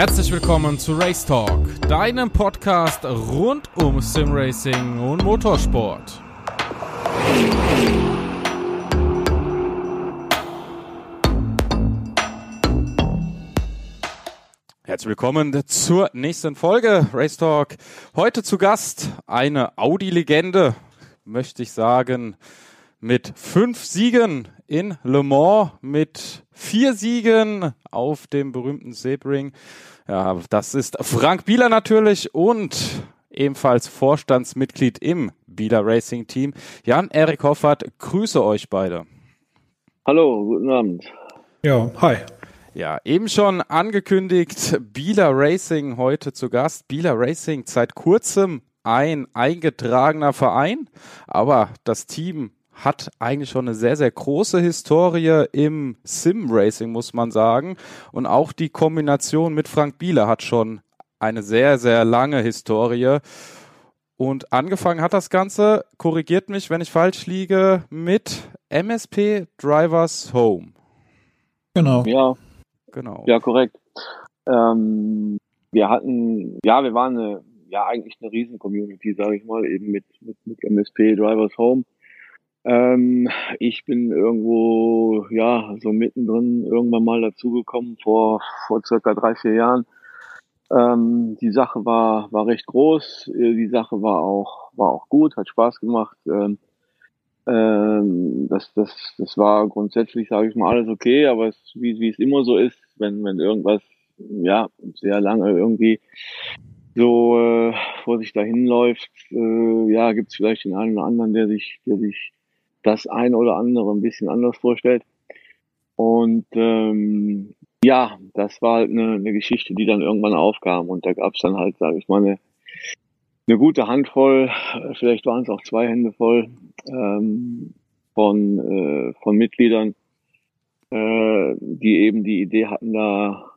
Herzlich willkommen zu Race Talk, deinem Podcast rund um Simracing und Motorsport. Herzlich willkommen zur nächsten Folge Race Talk. Heute zu Gast eine Audi-Legende, möchte ich sagen, mit fünf Siegen in Le Mans, mit vier Siegen auf dem berühmten Sebring. Ja, das ist Frank Bieler natürlich und ebenfalls Vorstandsmitglied im Bieler Racing Team. Jan-Erik Hoffert, grüße euch beide. Hallo, guten Abend. Ja, hi. Ja, eben schon angekündigt, Bieler Racing heute zu Gast. Bieler Racing seit kurzem ein eingetragener Verein, aber das Team hat eigentlich schon eine sehr, sehr große Historie im Sim-Racing, muss man sagen. Und auch die Kombination mit Frank Bieler hat schon eine sehr, sehr lange Historie. Und angefangen hat das Ganze, korrigiert mich, wenn ich falsch liege, mit MSP Drivers Home. Genau. Ja, genau. Ja, korrekt. Ähm, wir hatten, ja, wir waren eine, ja, eigentlich eine Riesen-Community, sage ich mal, eben mit, mit, mit MSP Drivers Home. Ähm, ich bin irgendwo, ja, so mittendrin irgendwann mal dazugekommen vor, vor circa drei, vier Jahren. Ähm, die Sache war, war recht groß. Äh, die Sache war auch, war auch gut, hat Spaß gemacht. Ähm, ähm, das, das, das war grundsätzlich, sage ich mal, alles okay, aber es, wie, wie es immer so ist, wenn, wenn irgendwas, ja, sehr lange irgendwie so äh, vor sich dahin läuft, äh, ja, gibt es vielleicht den einen oder anderen, der sich, der sich das ein oder andere ein bisschen anders vorstellt. Und ähm, ja, das war halt eine, eine Geschichte, die dann irgendwann aufkam. Und da gab es dann halt, sage ich mal, eine, eine gute Handvoll, vielleicht waren es auch zwei Hände voll ähm, von, äh, von Mitgliedern, äh, die eben die Idee hatten, da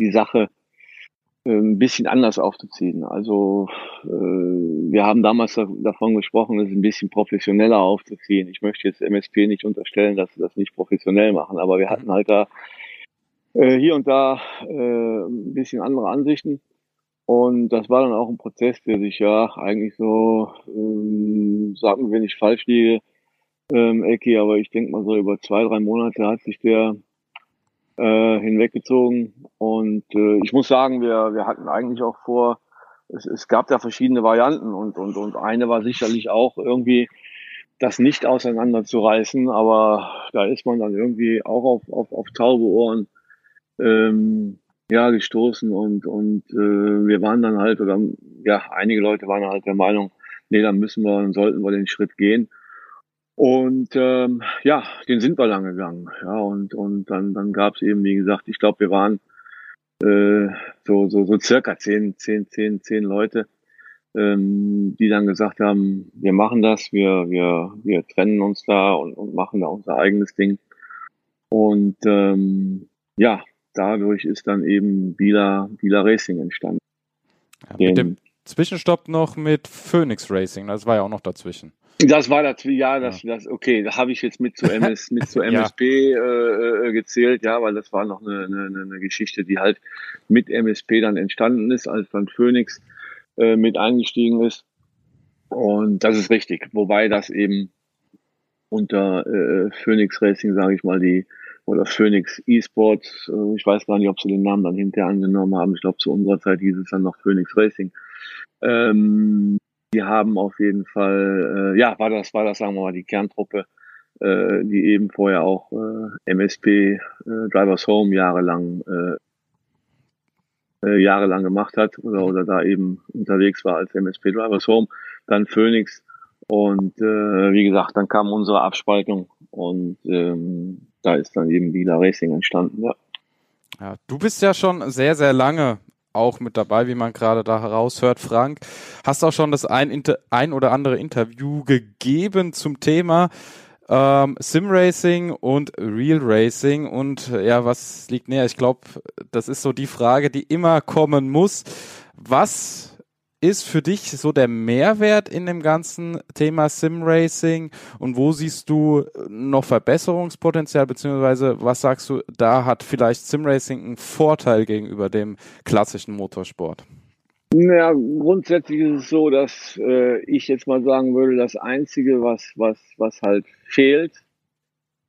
die Sache ein bisschen anders aufzuziehen. Also äh, wir haben damals davon gesprochen, es ein bisschen professioneller aufzuziehen. Ich möchte jetzt MSP nicht unterstellen, dass sie das nicht professionell machen, aber wir hatten halt da äh, hier und da äh, ein bisschen andere Ansichten. Und das war dann auch ein Prozess, der sich ja eigentlich so, ähm, sagen wir nicht falsch liege, ähm, Ecki, aber ich denke mal so über zwei, drei Monate hat sich der äh, hinweggezogen. Und äh, ich muss sagen, wir, wir hatten eigentlich auch vor, es, es gab da verschiedene Varianten und, und, und eine war sicherlich auch irgendwie das nicht auseinanderzureißen, aber da ist man dann irgendwie auch auf, auf, auf taube Ohren ähm, ja, gestoßen und, und äh, wir waren dann halt, oder ja, einige Leute waren halt der Meinung, nee, dann müssen wir, dann sollten wir den Schritt gehen. Und ähm, ja, den sind wir lang gegangen. Ja, und, und dann, dann gab es eben, wie gesagt, ich glaube, wir waren äh, so, so, so circa zehn, zehn, zehn, zehn Leute, ähm, die dann gesagt haben, wir machen das, wir, wir, wir trennen uns da und, und machen da unser eigenes Ding. Und ähm, ja, dadurch ist dann eben Bila, Bila Racing entstanden. Ja, mit dem Zwischenstopp noch mit Phoenix Racing, das war ja auch noch dazwischen. Das war das, ja, das, ja. das, okay, da habe ich jetzt mit zu MS, mit zu MSP ja. äh, äh, gezählt, ja, weil das war noch eine, eine, eine Geschichte, die halt mit MSP dann entstanden ist, als dann Phoenix äh, mit eingestiegen ist. Und das ist richtig, wobei das eben unter äh, Phoenix Racing, sage ich mal, die oder Phoenix Esports, äh, ich weiß gar nicht, ob sie den Namen dann hinterher angenommen haben. Ich glaube, zu unserer Zeit hieß es dann noch Phoenix Racing. Ähm, die haben auf jeden Fall, äh, ja, war das, war das, sagen wir mal, die Kerntruppe, äh, die eben vorher auch äh, MSP äh, Drivers Home jahrelang äh, äh, jahrelang gemacht hat oder, oder da eben unterwegs war als MSP Drivers Home, dann Phoenix und äh, wie gesagt, dann kam unsere Abspaltung und ähm, da ist dann eben Vila Racing entstanden, ja. Ja, du bist ja schon sehr, sehr lange auch mit dabei, wie man gerade da heraushört, Frank. Hast auch schon das ein, ein oder andere Interview gegeben zum Thema ähm, Sim-Racing und Real Racing. Und ja, was liegt näher? Ich glaube, das ist so die Frage, die immer kommen muss. Was ist für dich so der Mehrwert in dem ganzen Thema Sim-Racing und wo siehst du noch Verbesserungspotenzial, beziehungsweise was sagst du, da hat vielleicht Sim-Racing einen Vorteil gegenüber dem klassischen Motorsport? Ja, grundsätzlich ist es so, dass äh, ich jetzt mal sagen würde, das Einzige, was, was, was halt fehlt,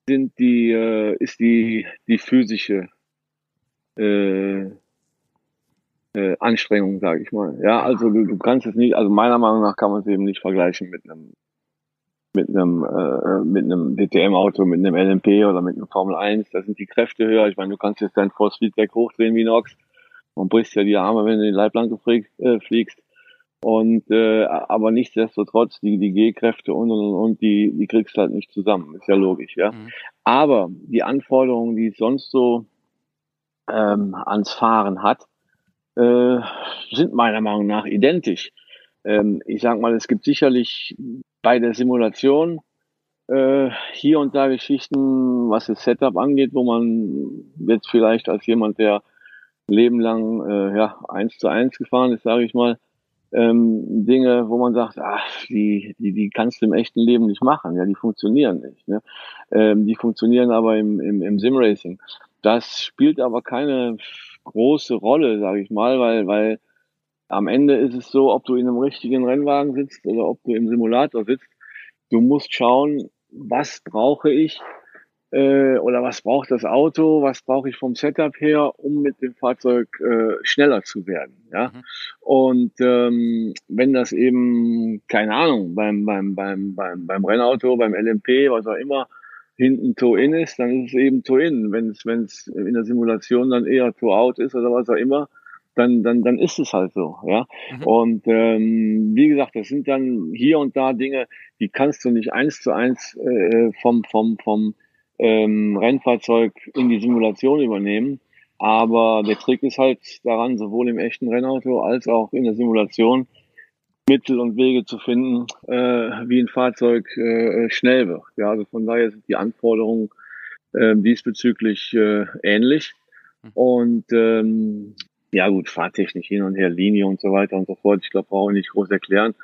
sind die, äh, ist die, die physische äh, äh, Anstrengung, sage ich mal. Ja, also du, du kannst es nicht, also meiner Meinung nach kann man es eben nicht vergleichen mit einem mit einem äh, mit einem DTM-Auto, mit einem LMP oder mit einem Formel 1. Da sind die Kräfte höher. Ich meine, du kannst jetzt dein Force Feedback hochdrehen wie Nox und brichst ja die Arme, wenn du in die äh, fliegst. Und äh, aber nichtsdestotrotz, die, die G-Kräfte und und und die, die kriegst du halt nicht zusammen, ist ja logisch, ja. Mhm. Aber die Anforderungen, die es sonst so ähm, ans Fahren hat, äh, sind meiner Meinung nach identisch. Ähm, ich sag mal, es gibt sicherlich bei der Simulation äh, hier und da Geschichten, was das Setup angeht, wo man jetzt vielleicht als jemand, der Leben lang äh, ja eins zu eins gefahren ist, sage ich mal, ähm, Dinge, wo man sagt, ach, die, die, die kannst du im echten Leben nicht machen, ja, die funktionieren nicht. Ne? Ähm, die funktionieren aber im, im, im Sim-Racing. Das spielt aber keine große Rolle, sage ich mal, weil, weil am Ende ist es so, ob du in einem richtigen Rennwagen sitzt oder ob du im Simulator sitzt, du musst schauen, was brauche ich äh, oder was braucht das Auto, was brauche ich vom Setup her, um mit dem Fahrzeug äh, schneller zu werden. Ja? Mhm. Und ähm, wenn das eben, keine Ahnung, beim, beim, beim, beim, beim Rennauto, beim LMP, was auch immer, hinten Toe-In ist, dann ist es eben Toe-In. Wenn es wenn es in der Simulation dann eher Toe-Out ist oder was auch immer, dann, dann, dann ist es halt so. Ja? Mhm. Und ähm, wie gesagt, das sind dann hier und da Dinge, die kannst du nicht eins zu eins äh, vom, vom, vom ähm, Rennfahrzeug in die Simulation übernehmen. Aber der Trick ist halt daran, sowohl im echten Rennauto als auch in der Simulation, Mittel und Wege zu finden, äh, wie ein Fahrzeug äh, schnell wird. Ja, also von daher sind die Anforderungen äh, diesbezüglich äh, ähnlich. Hm. Und ähm, ja gut, Fahrtechnik hin und her, Linie und so weiter und so fort. Ich glaube, brauche ich nicht groß erklären.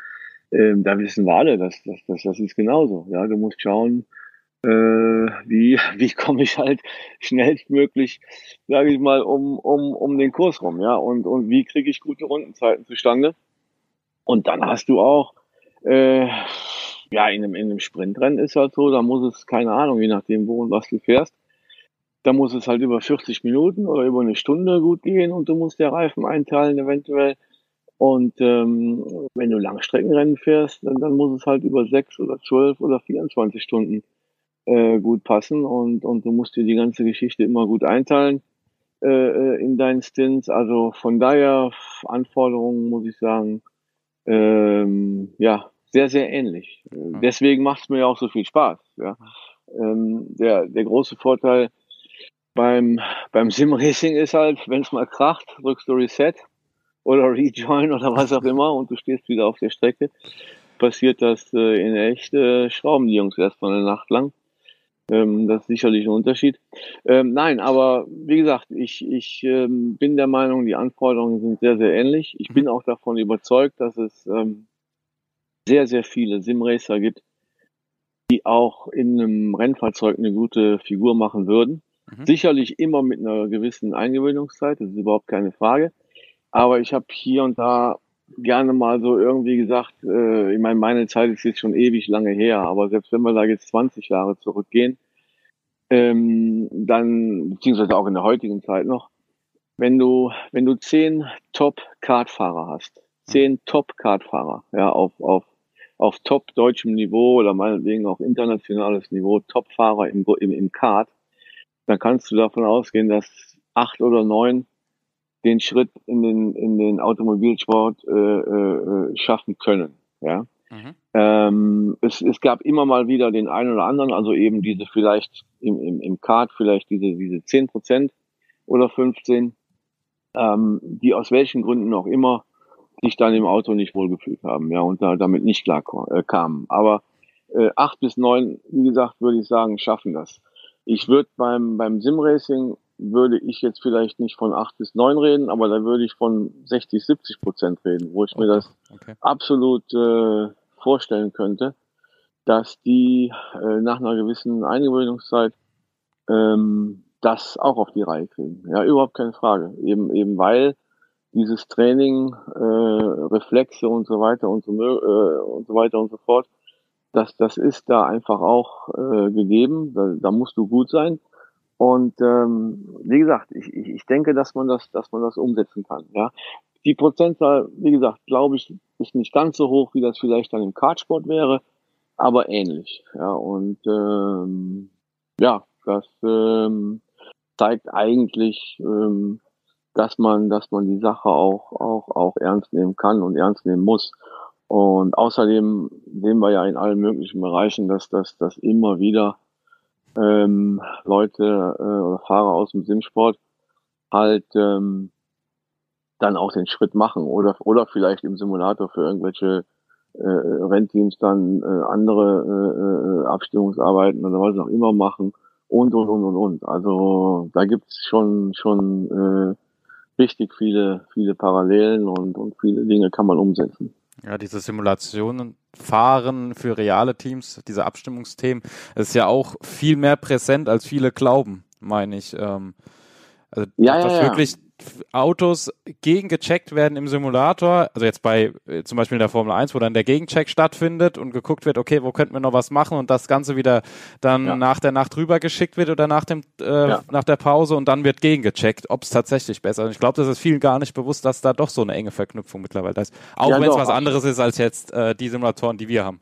Ähm, da wissen wir alle, dass, dass, dass das ist genauso. Ja, du musst schauen, äh, wie, wie komme ich halt schnellstmöglich, sage ich mal, um, um, um den Kurs rum, ja, und, und wie kriege ich gute Rundenzeiten zustande. Und dann hast du auch, äh, ja, in einem, in einem Sprintrennen ist halt so, da muss es, keine Ahnung, je nachdem, wo und was du fährst, da muss es halt über 40 Minuten oder über eine Stunde gut gehen und du musst der Reifen einteilen eventuell. Und ähm, wenn du Langstreckenrennen fährst, dann, dann muss es halt über sechs oder zwölf oder 24 Stunden äh, gut passen und, und du musst dir die ganze Geschichte immer gut einteilen äh, äh in deinen Stints. Also von daher Anforderungen, muss ich sagen, ähm, ja, sehr, sehr ähnlich. Deswegen macht es mir ja auch so viel Spaß. Ja. Ähm, der, der große Vorteil beim, beim Sim-Racing ist halt, wenn es mal kracht, drückst du Reset oder Rejoin oder was auch immer und du stehst wieder auf der Strecke. Passiert das äh, in echt, äh, schrauben die Jungs erstmal eine Nacht lang. Ähm, das ist sicherlich ein Unterschied. Ähm, nein, aber wie gesagt, ich, ich ähm, bin der Meinung, die Anforderungen sind sehr, sehr ähnlich. Ich bin auch davon überzeugt, dass es ähm, sehr, sehr viele Simracer gibt, die auch in einem Rennfahrzeug eine gute Figur machen würden. Mhm. Sicherlich immer mit einer gewissen Eingewöhnungszeit, das ist überhaupt keine Frage. Aber ich habe hier und da gerne mal so irgendwie gesagt, äh, ich meine, meine Zeit ist jetzt schon ewig lange her, aber selbst wenn wir da jetzt 20 Jahre zurückgehen, ähm, dann, beziehungsweise auch in der heutigen Zeit noch, wenn du, wenn du zehn Top-Kartfahrer hast, zehn Top-Kartfahrer, ja, auf, auf, auf top deutschem Niveau oder meinetwegen auch internationales Niveau, Top-Fahrer im, im, im Kart, dann kannst du davon ausgehen, dass acht oder neun den Schritt in den, in den Automobilsport äh, äh, schaffen können. Ja. Mhm. Ähm, es, es gab immer mal wieder den einen oder anderen, also eben diese vielleicht im, im, im Kart vielleicht diese, diese 10 Prozent oder 15, ähm, die aus welchen Gründen auch immer sich dann im Auto nicht wohlgefühlt haben, ja, und da, damit nicht klar äh, kamen. Aber äh, acht bis neun, wie gesagt, würde ich sagen, schaffen das. Ich würde beim, beim Simracing würde ich jetzt vielleicht nicht von 8 bis 9 reden, aber da würde ich von 60, 70 Prozent reden, wo ich okay. mir das okay. absolut äh, vorstellen könnte, dass die äh, nach einer gewissen Eingewöhnungszeit ähm, das auch auf die Reihe kriegen. Ja, überhaupt keine Frage. Eben, eben weil dieses Training, äh, Reflexe und so weiter und so, äh, und so weiter und so fort, das, das ist da einfach auch äh, gegeben. Da, da musst du gut sein. Und ähm, wie gesagt, ich, ich, ich denke, dass man das, dass man das umsetzen kann. Ja, die Prozentzahl, wie gesagt, glaube ich, ist nicht ganz so hoch, wie das vielleicht dann im Kartsport wäre, aber ähnlich. Ja, und ähm, ja, das ähm, zeigt eigentlich, ähm, dass man, dass man die Sache auch, auch, auch ernst nehmen kann und ernst nehmen muss. Und außerdem sehen wir ja in allen möglichen Bereichen, dass das, dass immer wieder ähm, Leute äh, oder Fahrer aus dem Simsport halt ähm, dann auch den Schritt machen oder oder vielleicht im Simulator für irgendwelche äh, Rennteams dann äh, andere äh, äh Abstimmungsarbeiten oder was auch immer machen und und und und und. Also da gibt's schon schon äh, richtig viele viele Parallelen und und viele Dinge kann man umsetzen. Ja, diese Simulationen fahren für reale Teams, diese Abstimmungsthemen, ist ja auch viel mehr präsent, als viele glauben, meine ich. Ähm, also, ja, ja, ja. wirklich Autos gegengecheckt werden im Simulator, also jetzt bei äh, zum Beispiel in der Formel 1, wo dann der Gegencheck stattfindet und geguckt wird, okay, wo könnten wir noch was machen und das Ganze wieder dann ja. nach der Nacht rüber geschickt wird oder nach dem äh, ja. nach der Pause und dann wird gegengecheckt, ob es tatsächlich besser ist. Ich glaube, das ist vielen gar nicht bewusst, dass da doch so eine enge Verknüpfung mittlerweile ist. Auch ja, wenn es was anderes ist als jetzt äh, die Simulatoren, die wir haben.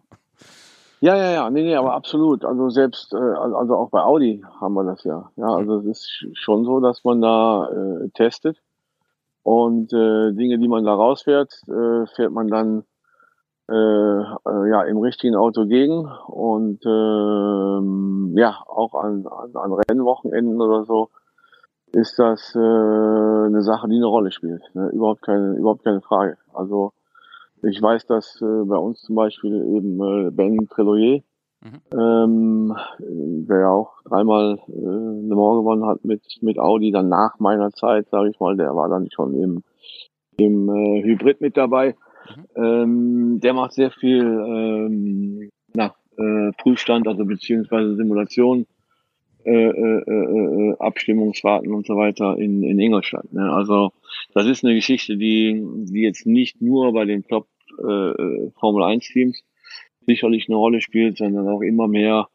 Ja, ja, ja, nee, nee, aber absolut. Also selbst, äh, also auch bei Audi haben wir das ja. Ja, also es ist schon so, dass man da äh, testet und äh, Dinge, die man da rausfährt, äh, fährt man dann äh, äh, ja im richtigen Auto gegen und äh, ja auch an, an, an Rennwochenenden oder so ist das äh, eine Sache, die eine Rolle spielt. Ne? Überhaupt keine, überhaupt keine Frage. Also ich weiß, dass äh, bei uns zum Beispiel eben äh, Ben Treloyer, mhm. ähm, der ja auch dreimal äh, Le Mans gewonnen hat mit, mit Audi, dann nach meiner Zeit, sage ich mal, der war dann schon im, im äh, Hybrid mit dabei. Mhm. Ähm, der macht sehr viel ähm, na, äh, Prüfstand, also beziehungsweise Simulation, äh, äh, äh, äh, Abstimmungsfahrten und so weiter in, in Ingolstadt. Ne? Also das ist eine Geschichte, die, die jetzt nicht nur bei den Top äh, Formel 1 Teams sicherlich eine Rolle spielt, sondern auch immer mehr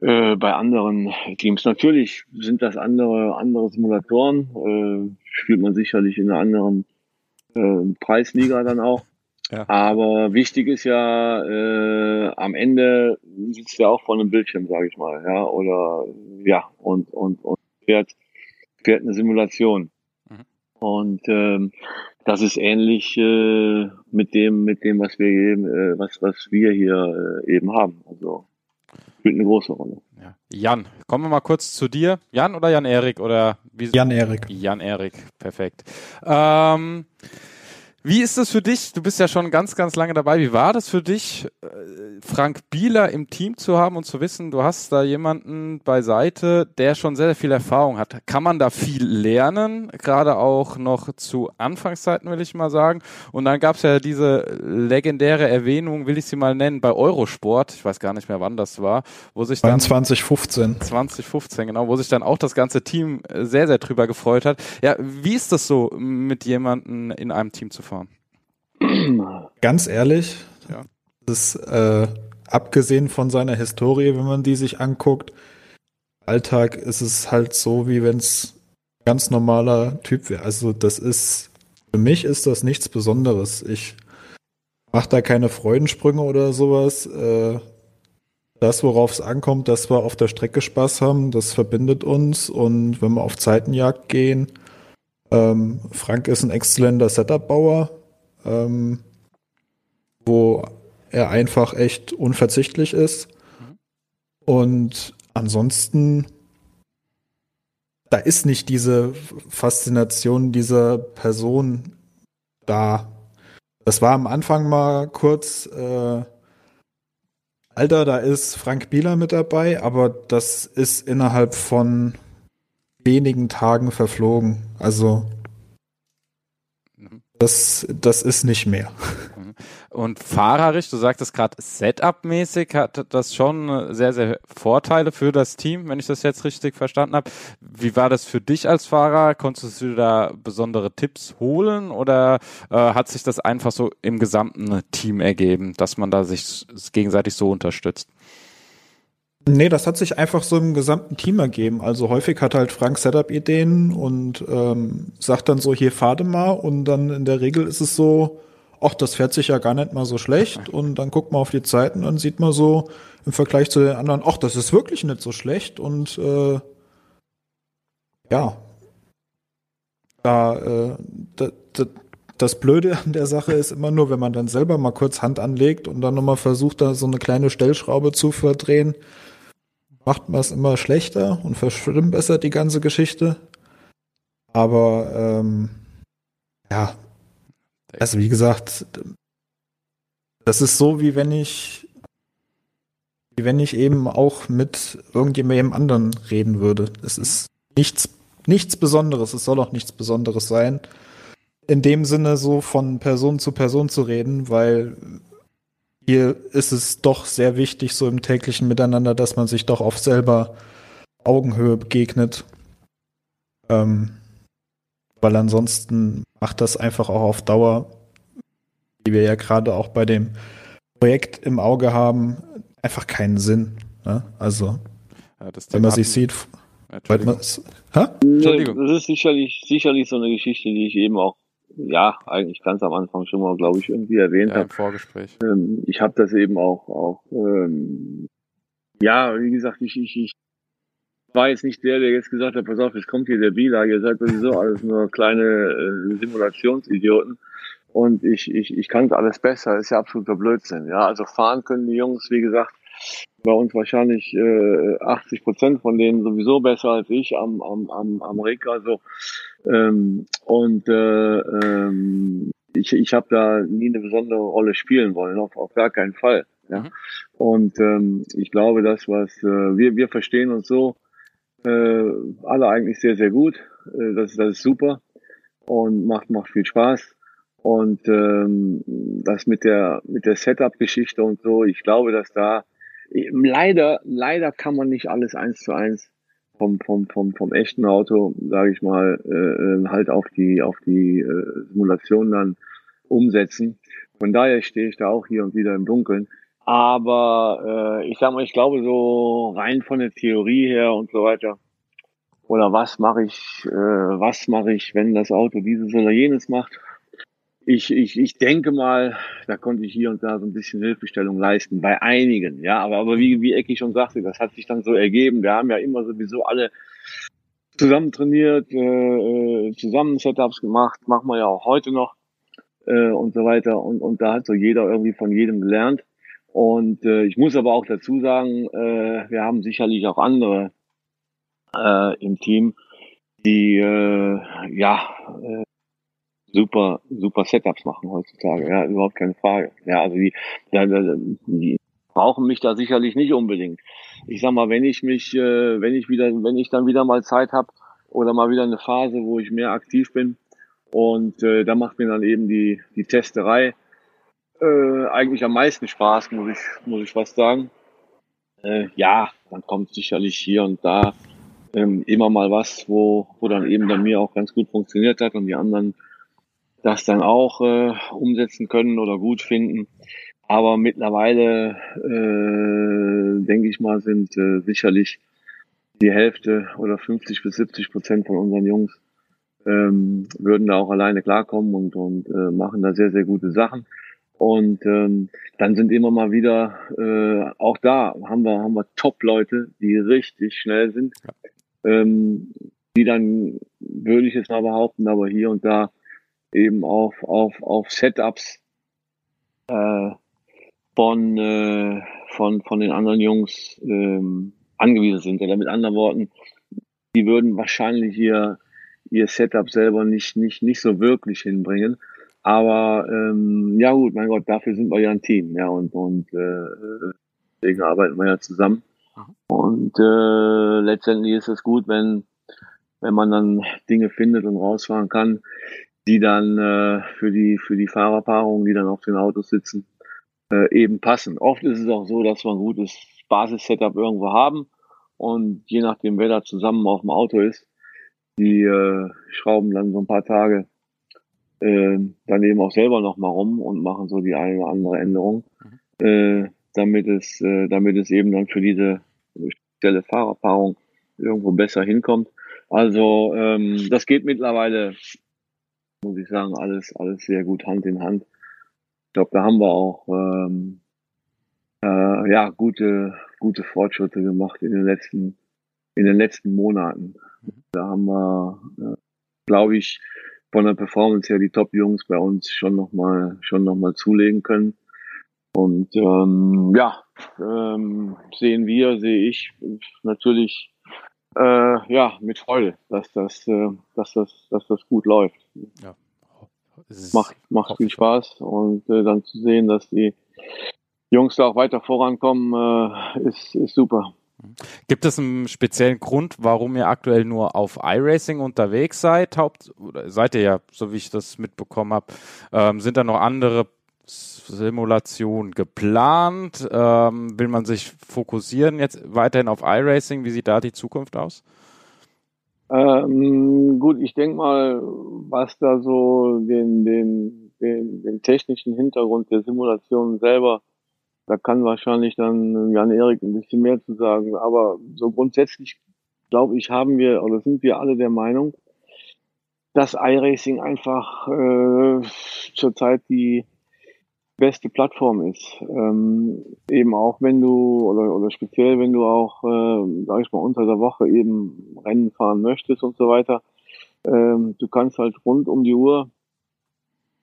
äh, bei anderen Teams. Natürlich sind das andere, andere Simulatoren, äh, spielt man sicherlich in einer anderen äh, Preisliga dann auch. Ja. Aber wichtig ist ja, äh, am Ende sitzt ja auch vor einem Bildschirm, sage ich mal, ja, oder ja, und, und, und fährt, fährt eine Simulation. Mhm. Und ähm, das ist ähnlich äh, mit dem, mit dem, was wir eben, äh, was, was wir hier äh, eben haben. Also spielt eine große Rolle. Ja. Jan, kommen wir mal kurz zu dir. Jan oder Jan Erik oder wie? Jan Erik. Jan Erik, perfekt. Ähm, wie ist das für dich? Du bist ja schon ganz, ganz lange dabei. Wie war das für dich, äh, Frank Bieler im Team zu haben und zu wissen, du hast da jemanden beiseite, der schon sehr, sehr viel Erfahrung hat? Kann man da viel lernen? Gerade auch noch zu Anfangszeiten, will ich mal sagen. Und dann gab es ja diese legendäre Erwähnung, will ich sie mal nennen, bei Eurosport. Ich weiß gar nicht mehr, wann das war, wo sich dann 2015. 2015, genau, wo sich dann auch das ganze Team sehr, sehr drüber gefreut hat. Ja, wie ist das so, mit jemandem in einem Team zu fahren? Ganz ehrlich, ja. das ist, äh, abgesehen von seiner Historie, wenn man die sich anguckt, Alltag ist es halt so, wie wenn es ganz normaler Typ wäre. Also das ist, für mich ist das nichts Besonderes. Ich mache da keine Freudensprünge oder sowas. Äh, das, worauf es ankommt, dass wir auf der Strecke Spaß haben, das verbindet uns. Und wenn wir auf Zeitenjagd gehen, ähm, Frank ist ein exzellenter Setup-Bauer, ähm, wo er einfach echt unverzichtlich ist. Und ansonsten, da ist nicht diese Faszination dieser Person da. Das war am Anfang mal kurz, äh, Alter, da ist Frank Bieler mit dabei, aber das ist innerhalb von wenigen Tagen verflogen. Also. Das, das ist nicht mehr. Mhm. Und fahrerisch, du sagtest gerade Setup-mäßig, hat das schon sehr, sehr Vorteile für das Team, wenn ich das jetzt richtig verstanden habe. Wie war das für dich als Fahrer? Konntest du da besondere Tipps holen oder äh, hat sich das einfach so im gesamten Team ergeben, dass man da sich gegenseitig so unterstützt? Nee, das hat sich einfach so im gesamten Team ergeben. Also häufig hat halt Frank Setup-Ideen und ähm, sagt dann so, hier fahre mal. Und dann in der Regel ist es so, ach, das fährt sich ja gar nicht mal so schlecht. Und dann guckt man auf die Zeiten und sieht man so im Vergleich zu den anderen, ach, das ist wirklich nicht so schlecht. Und äh, ja, da, äh, da, da, das Blöde an der Sache ist immer nur, wenn man dann selber mal kurz Hand anlegt und dann nochmal versucht, da so eine kleine Stellschraube zu verdrehen, macht man es immer schlechter und verschlimmbessert die ganze Geschichte. Aber ähm, ja, also wie gesagt, das ist so, wie wenn ich, wie wenn ich eben auch mit irgendjemandem anderen reden würde. Es ist nichts, nichts Besonderes. Es soll auch nichts Besonderes sein. In dem Sinne so von Person zu Person zu reden, weil hier ist es doch sehr wichtig, so im täglichen Miteinander, dass man sich doch auf selber Augenhöhe begegnet. Ähm, weil ansonsten macht das einfach auch auf Dauer, wie wir ja gerade auch bei dem Projekt im Auge haben, einfach keinen Sinn. Ne? Also, ja, wenn man sich sieht, Entschuldigung. Man, Entschuldigung. Das ist sicherlich, sicherlich so eine Geschichte, die ich eben auch ja, eigentlich ganz am Anfang schon mal, glaube ich, irgendwie erwähnt ja, habe. Vorgespräch. Ähm, ich habe das eben auch, auch ähm, ja, wie gesagt, ich, ich, ich war jetzt nicht der, der jetzt gesagt hat, pass auf, jetzt kommt hier der Bila, ihr seid sowieso alles nur kleine äh, Simulationsidioten und ich, ich, ich kann alles besser, ist ja absoluter Blödsinn. Ja, also fahren können die Jungs, wie gesagt, bei uns wahrscheinlich äh, 80 Prozent von denen sowieso besser als ich am, am, am, am Rig. Also ähm, und äh, ähm, ich, ich habe da nie eine besondere Rolle spielen wollen, auf, auf gar keinen Fall. Ja. Mhm. Und ähm, ich glaube, das, was äh, wir, wir verstehen uns so äh, alle eigentlich sehr, sehr gut. Äh, das, das ist super und macht, macht viel Spaß. Und ähm, das mit der mit der Setup-Geschichte und so, ich glaube, dass da leider leider kann man nicht alles eins zu eins vom, vom, vom, vom echten Auto, sage ich mal, äh, äh, halt auf die, auf die äh, Simulation dann umsetzen. Von daher stehe ich da auch hier und wieder im Dunkeln. Aber äh, ich sag mal, ich glaube so rein von der Theorie her und so weiter. Oder was mache ich, äh, was mache ich, wenn das Auto dieses oder jenes macht? Ich, ich, ich denke mal, da konnte ich hier und da so ein bisschen Hilfestellung leisten, bei einigen, ja, aber, aber wie, wie Ecki schon sagte, das hat sich dann so ergeben. Wir haben ja immer sowieso alle zusammen trainiert, äh, zusammen Setups gemacht, machen wir ja auch heute noch äh, und so weiter. Und, und da hat so jeder irgendwie von jedem gelernt. Und äh, ich muss aber auch dazu sagen, äh, wir haben sicherlich auch andere äh, im Team, die äh, ja äh, super, super Setups machen heutzutage. Ja, überhaupt keine Frage. Ja, also die, ja, die brauchen mich da sicherlich nicht unbedingt. Ich sag mal, wenn ich mich, äh, wenn ich wieder, wenn ich dann wieder mal Zeit habe oder mal wieder eine Phase, wo ich mehr aktiv bin und äh, da macht mir dann eben die, die Testerei äh, eigentlich am meisten Spaß, muss ich, muss ich fast sagen. Äh, ja, dann kommt sicherlich hier und da ähm, immer mal was, wo, wo dann eben bei mir auch ganz gut funktioniert hat und die anderen das dann auch äh, umsetzen können oder gut finden. Aber mittlerweile, äh, denke ich mal, sind äh, sicherlich die Hälfte oder 50 bis 70 Prozent von unseren Jungs ähm, würden da auch alleine klarkommen und, und äh, machen da sehr, sehr gute Sachen. Und ähm, dann sind immer mal wieder, äh, auch da haben wir, haben wir Top-Leute, die richtig schnell sind, ähm, die dann, würde ich jetzt mal behaupten, aber hier und da eben auf, auf, auf Setups äh, von, äh, von, von den anderen Jungs ähm, angewiesen sind. Oder mit anderen Worten, die würden wahrscheinlich ihr, ihr Setup selber nicht, nicht, nicht so wirklich hinbringen. Aber ähm, ja gut, mein Gott, dafür sind wir ja ein Team, ja, und, und äh, deswegen arbeiten wir ja zusammen. Und äh, letztendlich ist es gut, wenn wenn man dann Dinge findet und rausfahren kann, die dann äh, für die für die Fahrerpaarungen, die dann auf den Autos sitzen, äh, eben passen. Oft ist es auch so, dass wir ein gutes Basis-Setup irgendwo haben und je nachdem, wer da zusammen auf dem Auto ist, die äh, schrauben dann so ein paar Tage äh, dann eben auch selber nochmal rum und machen so die eine oder andere Änderung, mhm. äh, damit es, äh, damit es eben dann für diese spezielle Fahrerpaarung irgendwo besser hinkommt. Also ähm, das geht mittlerweile, muss ich sagen, alles, alles sehr gut Hand in Hand. Ich glaube, da haben wir auch ähm, äh, ja gute, gute Fortschritte gemacht in den letzten, in den letzten Monaten. Da haben wir, äh, glaube ich, von der Performance her die Top-Jungs bei uns schon nochmal schon noch zulegen können. Und ähm, ja, ähm, sehen wir, sehe ich natürlich äh, ja mit Freude, dass das, äh, dass das, dass das gut läuft. Ja. Macht, macht viel Spaß und äh, dann zu sehen, dass die Jungs da auch weiter vorankommen, äh, ist, ist super. Gibt es einen speziellen Grund, warum ihr aktuell nur auf iRacing unterwegs seid? Haupt oder seid ihr ja, so wie ich das mitbekommen habe. Ähm, sind da noch andere Simulationen geplant? Ähm, will man sich fokussieren jetzt weiterhin auf iRacing? Wie sieht da die Zukunft aus? Ähm, gut, ich denke mal, was da so den, den, den, den technischen Hintergrund der Simulation selber da kann wahrscheinlich dann Jan-Erik ein bisschen mehr zu sagen. Aber so grundsätzlich, glaube ich, haben wir oder sind wir alle der Meinung, dass iRacing einfach äh, zurzeit die beste Plattform ist. Ähm, eben auch wenn du, oder, oder speziell wenn du auch, äh, sag ich mal, unter der Woche eben Rennen fahren möchtest und so weiter. Ähm, du kannst halt rund um die Uhr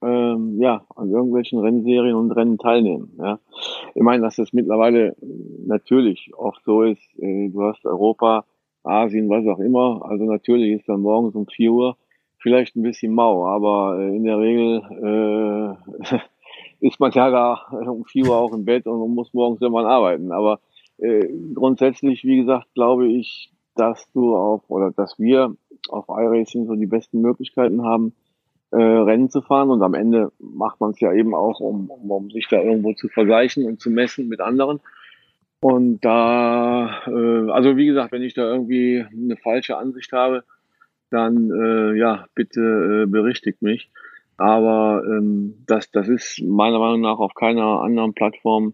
ähm, ja, an irgendwelchen Rennserien und Rennen teilnehmen. Ja. Ich meine, dass das mittlerweile natürlich oft so ist, äh, du hast Europa, Asien, was auch immer, also natürlich ist dann morgens um 4 Uhr vielleicht ein bisschen mau, aber äh, in der Regel äh, ist man ja da um 4 Uhr auch im Bett und muss morgens irgendwann arbeiten. Aber äh, grundsätzlich, wie gesagt, glaube ich, dass du auf oder dass wir auf iRacing so die besten Möglichkeiten haben, äh, Rennen zu fahren. Und am Ende macht man es ja eben auch, um, um, um sich da irgendwo zu vergleichen und zu messen mit anderen. Und da, äh, also wie gesagt, wenn ich da irgendwie eine falsche Ansicht habe, dann äh, ja, bitte äh, berichtigt mich. Aber ähm, das, das ist meiner Meinung nach auf keiner anderen Plattform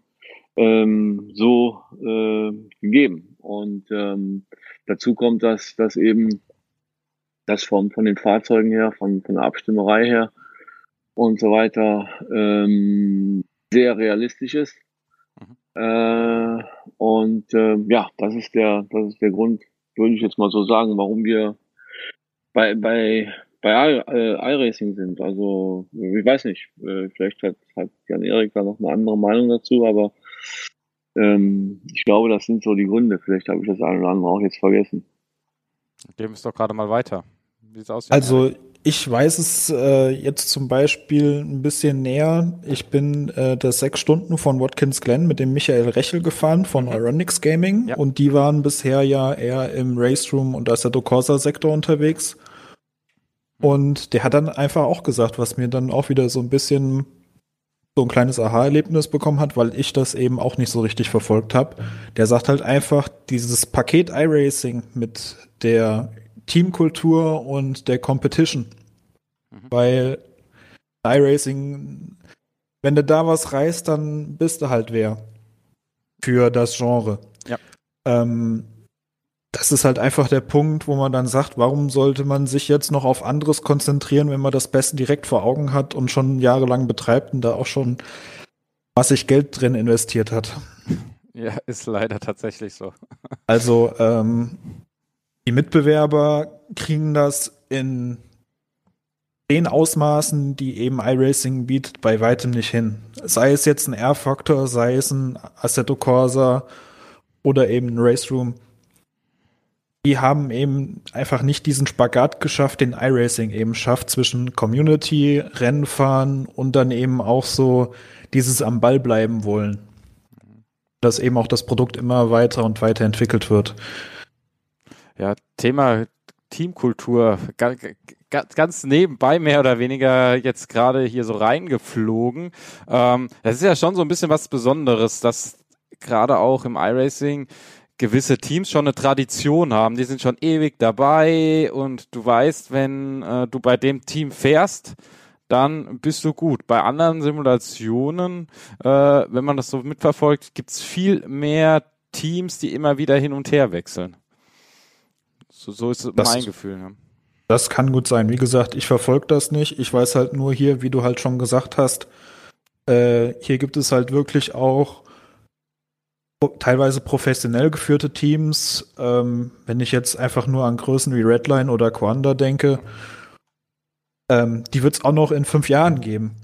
ähm, so äh, gegeben. Und ähm, dazu kommt, dass, dass eben das vom, von den Fahrzeugen her, von, von der Abstimmerei her und so weiter ähm, sehr realistisch ist. Mhm. Äh, und äh, ja, das ist der, das ist der Grund, würde ich jetzt mal so sagen, warum wir bei, bei, bei iRacing sind. Also, ich weiß nicht, äh, vielleicht hat, hat Jan-Erik da noch eine andere Meinung dazu, aber ähm, ich glaube, das sind so die Gründe. Vielleicht habe ich das eine oder andere auch jetzt vergessen. Geben wir es doch gerade mal weiter. Wie es aussieht. Also ich weiß es äh, jetzt zum Beispiel ein bisschen näher. Ich bin äh, das sechs Stunden von Watkins Glen mit dem Michael Rechel gefahren von mhm. Ironix Gaming ja. und die waren bisher ja eher im Race Room und Assetto Corsa Sektor unterwegs. Und der hat dann einfach auch gesagt, was mir dann auch wieder so ein bisschen so ein kleines Aha-Erlebnis bekommen hat, weil ich das eben auch nicht so richtig verfolgt habe. Der sagt halt einfach, dieses Paket iRacing mit der Teamkultur und der Competition. Mhm. Weil iRacing, wenn du da was reißt, dann bist du halt wer für das Genre. Ja. Ähm, das ist halt einfach der Punkt, wo man dann sagt, warum sollte man sich jetzt noch auf anderes konzentrieren, wenn man das Beste direkt vor Augen hat und schon jahrelang betreibt und da auch schon massig Geld drin investiert hat. Ja, ist leider tatsächlich so. Also ähm, die Mitbewerber kriegen das in den Ausmaßen, die eben iRacing bietet, bei weitem nicht hin. Sei es jetzt ein R-Factor, sei es ein Assetto Corsa oder eben ein Race Room. Die haben eben einfach nicht diesen Spagat geschafft, den iRacing eben schafft zwischen Community, Rennfahren und dann eben auch so dieses am Ball bleiben wollen. Dass eben auch das Produkt immer weiter und weiter entwickelt wird. Ja, Thema Teamkultur ganz nebenbei mehr oder weniger jetzt gerade hier so reingeflogen. Ähm, das ist ja schon so ein bisschen was Besonderes, dass gerade auch im iRacing gewisse Teams schon eine Tradition haben. Die sind schon ewig dabei und du weißt, wenn äh, du bei dem Team fährst, dann bist du gut. Bei anderen Simulationen, äh, wenn man das so mitverfolgt, gibt's viel mehr Teams, die immer wieder hin und her wechseln. So, so ist das, mein Gefühl. Ja. Das kann gut sein. Wie gesagt, ich verfolge das nicht. Ich weiß halt nur hier, wie du halt schon gesagt hast, äh, hier gibt es halt wirklich auch teilweise professionell geführte Teams. Ähm, wenn ich jetzt einfach nur an Größen wie Redline oder Quanda denke, ähm, die wird es auch noch in fünf Jahren geben.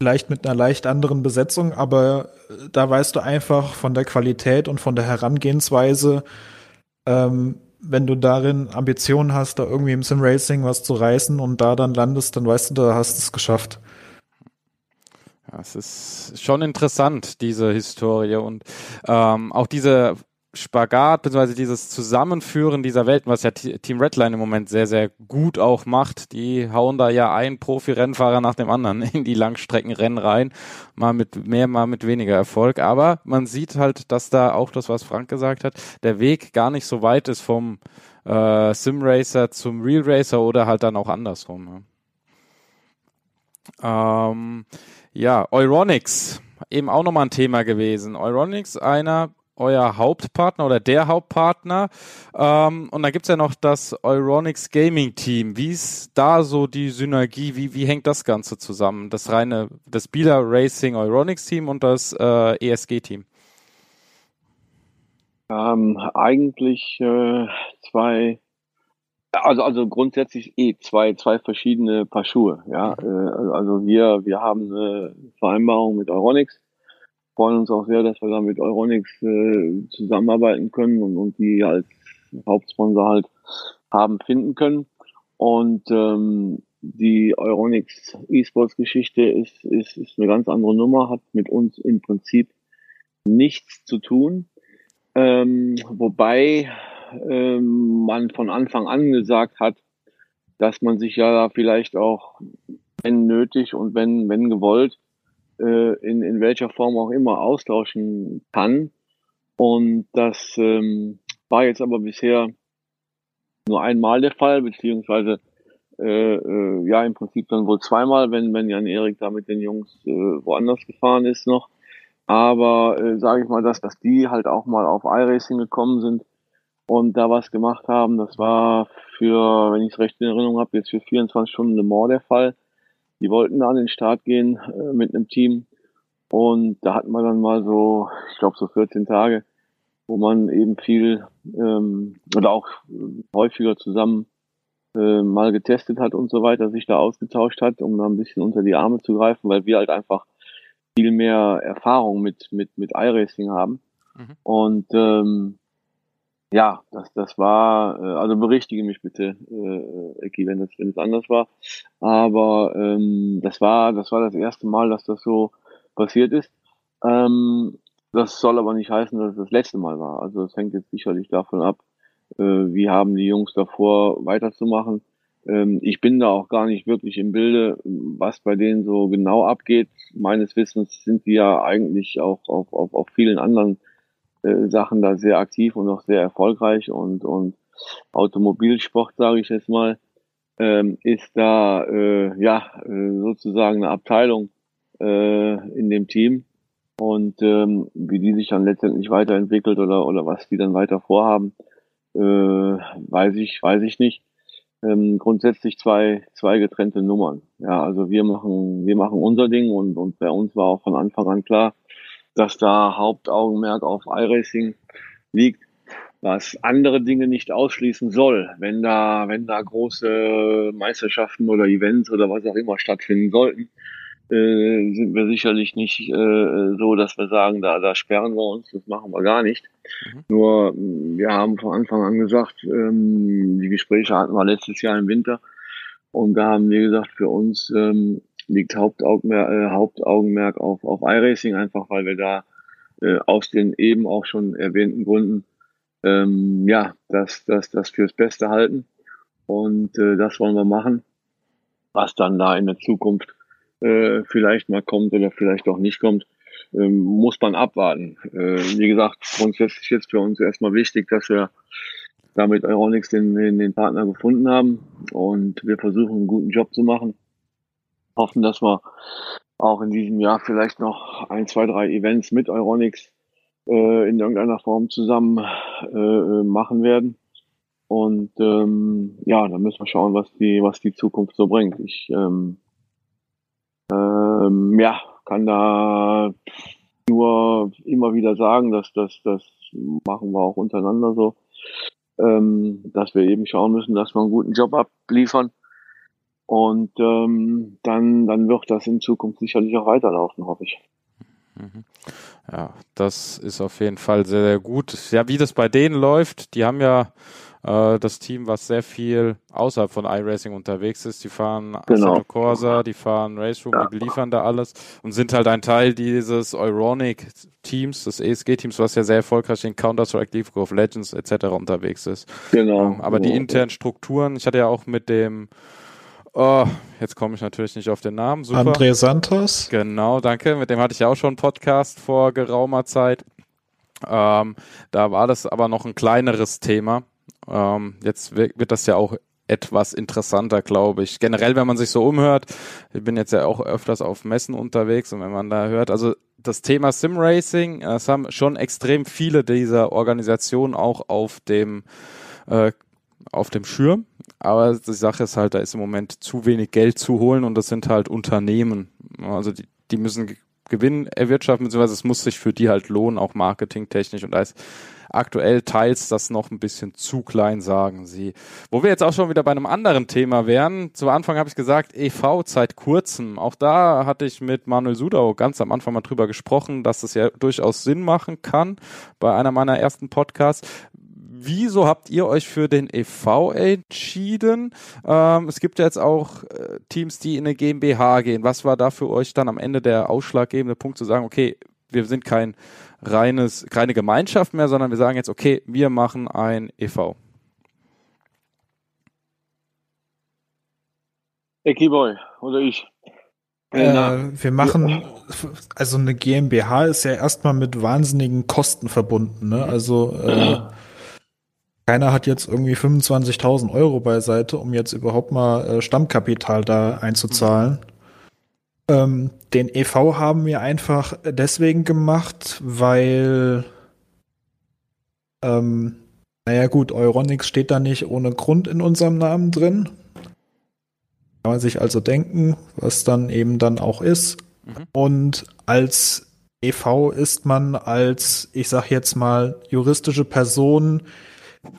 Vielleicht mit einer leicht anderen Besetzung, aber äh, da weißt du einfach von der Qualität und von der Herangehensweise, ähm, wenn du darin Ambitionen hast, da irgendwie im Sim-Racing was zu reißen und da dann landest, dann weißt du, da hast du es geschafft. Es ist schon interessant, diese Historie und ähm, auch diese Spagat, beziehungsweise dieses Zusammenführen dieser Welten, was ja Team Redline im Moment sehr, sehr gut auch macht. Die hauen da ja ein Profi-Rennfahrer nach dem anderen in die Langstreckenrennen rein. Mal mit mehr, mal mit weniger Erfolg. Aber man sieht halt, dass da auch das, was Frank gesagt hat, der Weg gar nicht so weit ist vom äh, Sim-Racer zum Real Racer oder halt dann auch andersrum. Ähm, ja Euronics eben auch nochmal ein Thema gewesen. Euronics, einer euer Hauptpartner oder der Hauptpartner. Ähm, und dann gibt's ja noch das Euronics Gaming Team. Wie ist da so die Synergie? Wie, wie hängt das Ganze zusammen? Das reine, das Bieler Racing Euronics Team und das äh, ESG Team? Ähm, eigentlich äh, zwei, also, also grundsätzlich eh zwei, zwei verschiedene Paar Schuhe. Ja, mhm. äh, also wir, wir haben eine Vereinbarung mit Euronics freuen uns auch sehr, dass wir da mit Euronics äh, zusammenarbeiten können und, und die als Hauptsponsor halt haben finden können. Und ähm, die Euronics E-Sports Geschichte ist, ist, ist eine ganz andere Nummer, hat mit uns im Prinzip nichts zu tun. Ähm, wobei ähm, man von Anfang an gesagt hat, dass man sich ja vielleicht auch, wenn nötig und wenn, wenn gewollt, äh, in, in welcher Form auch immer austauschen kann. Und das ähm, war jetzt aber bisher nur einmal der Fall, beziehungsweise äh, äh, ja im Prinzip dann wohl zweimal, wenn, wenn Jan Erik da mit den Jungs äh, woanders gefahren ist noch. Aber äh, sage ich mal, dass, dass die halt auch mal auf iRacing gekommen sind und da was gemacht haben, das war für, wenn ich es recht in Erinnerung habe, jetzt für 24 Stunden Le Mans der Fall. Die wollten da an den Start gehen äh, mit einem Team. Und da hatten wir dann mal so, ich glaube so 14 Tage, wo man eben viel ähm, oder auch häufiger zusammen äh, mal getestet hat und so weiter, sich da ausgetauscht hat, um da ein bisschen unter die Arme zu greifen, weil wir halt einfach viel mehr Erfahrung mit, mit, mit iRacing haben. Mhm. Und ähm, ja, das, das war, äh, also berichtige mich bitte, äh, Eki, wenn das, wenn es anders war. Aber ähm, das war, das war das erste Mal, dass das so passiert ist. Ähm, das soll aber nicht heißen, dass es das letzte Mal war. Also es hängt jetzt sicherlich davon ab, äh, wie haben die Jungs davor weiterzumachen. Ähm, ich bin da auch gar nicht wirklich im Bilde, was bei denen so genau abgeht. Meines Wissens sind die ja eigentlich auch auf, auf, auf vielen anderen äh, Sachen da sehr aktiv und auch sehr erfolgreich und, und Automobilsport, sage ich jetzt mal, ähm, ist da äh, ja äh, sozusagen eine Abteilung äh, in dem Team. Und ähm, wie die sich dann letztendlich weiterentwickelt oder, oder was die dann weiter vorhaben, äh, weiß ich, weiß ich nicht. Ähm, grundsätzlich zwei, zwei getrennte Nummern. Ja, also wir machen, wir machen unser Ding und, und bei uns war auch von Anfang an klar, dass da Hauptaugenmerk auf iRacing liegt, was andere Dinge nicht ausschließen soll. Wenn da, wenn da große Meisterschaften oder Events oder was auch immer stattfinden sollten, äh, sind wir sicherlich nicht äh, so, dass wir sagen, da, da sperren wir uns, das machen wir gar nicht. Mhm. Nur wir haben von Anfang an gesagt, ähm, die Gespräche hatten wir letztes Jahr im Winter und da haben wir gesagt, für uns ähm, liegt Hauptaugenmerk, äh, Hauptaugenmerk auf, auf iRacing, einfach weil wir da äh, aus den eben auch schon erwähnten Gründen ähm, ja, das, das, das fürs Beste halten. Und äh, das wollen wir machen. Was dann da in der Zukunft äh, vielleicht mal kommt oder vielleicht auch nicht kommt, ähm, muss man abwarten. Äh, wie gesagt, grundsätzlich jetzt für uns erstmal wichtig, dass wir damit Euronics den, den, den Partner gefunden haben und wir versuchen einen guten Job zu machen. Hoffen, dass wir auch in diesem Jahr vielleicht noch ein, zwei, drei Events mit Euronics äh, in irgendeiner Form zusammen äh, machen werden. Und ähm, ja, dann müssen wir schauen, was die, was die Zukunft so bringt. Ich ähm, ähm, ja, kann da nur immer wieder sagen, dass das, das machen wir auch untereinander so, ähm, dass wir eben schauen müssen, dass wir einen guten Job abliefern. Und ähm, dann, dann wird das in Zukunft sicherlich auch weiterlaufen, hoffe ich. Mhm. Ja, das ist auf jeden Fall sehr, sehr gut. Ja, wie das bei denen läuft, die haben ja äh, das Team, was sehr viel außerhalb von iRacing unterwegs ist. Die fahren genau. Assetto Corsa, die fahren Race Room, ja. die beliefern da alles und sind halt ein Teil dieses Euronic Teams, des ESG-Teams, was ja sehr erfolgreich in Counter-Strike, League of Legends etc. unterwegs ist. Genau. Ähm, aber genau. die internen Strukturen, ich hatte ja auch mit dem Oh, jetzt komme ich natürlich nicht auf den Namen. Super. André Santos. Genau, danke. Mit dem hatte ich ja auch schon einen Podcast vor geraumer Zeit. Ähm, da war das aber noch ein kleineres Thema. Ähm, jetzt wird das ja auch etwas interessanter, glaube ich. Generell, wenn man sich so umhört, ich bin jetzt ja auch öfters auf Messen unterwegs und wenn man da hört, also das Thema Simracing, das haben schon extrem viele dieser Organisationen auch auf dem äh, auf dem Schirm. Aber die Sache ist halt, da ist im Moment zu wenig Geld zu holen und das sind halt Unternehmen. Also die, die müssen Gewinn erwirtschaften, beziehungsweise es muss sich für die halt lohnen, auch marketingtechnisch. Und da ist aktuell teils das noch ein bisschen zu klein, sagen sie. Wo wir jetzt auch schon wieder bei einem anderen Thema wären. Zu Anfang habe ich gesagt, EV seit kurzem. Auch da hatte ich mit Manuel Sudau ganz am Anfang mal drüber gesprochen, dass es ja durchaus Sinn machen kann bei einer meiner ersten Podcasts wieso habt ihr euch für den EV entschieden? Ähm, es gibt ja jetzt auch äh, Teams, die in eine GmbH gehen. Was war da für euch dann am Ende der ausschlaggebende Punkt zu sagen, okay, wir sind kein reines, keine Gemeinschaft mehr, sondern wir sagen jetzt, okay, wir machen ein EV. Ekiboy oder ich. Äh, wir machen, also eine GmbH ist ja erstmal mit wahnsinnigen Kosten verbunden. Ne? Also äh, keiner hat jetzt irgendwie 25.000 Euro beiseite, um jetzt überhaupt mal äh, Stammkapital da einzuzahlen. Ähm, den EV haben wir einfach deswegen gemacht, weil, ähm, naja gut, Euronics steht da nicht ohne Grund in unserem Namen drin. Kann man sich also denken, was dann eben dann auch ist. Mhm. Und als EV ist man als, ich sag jetzt mal, juristische Person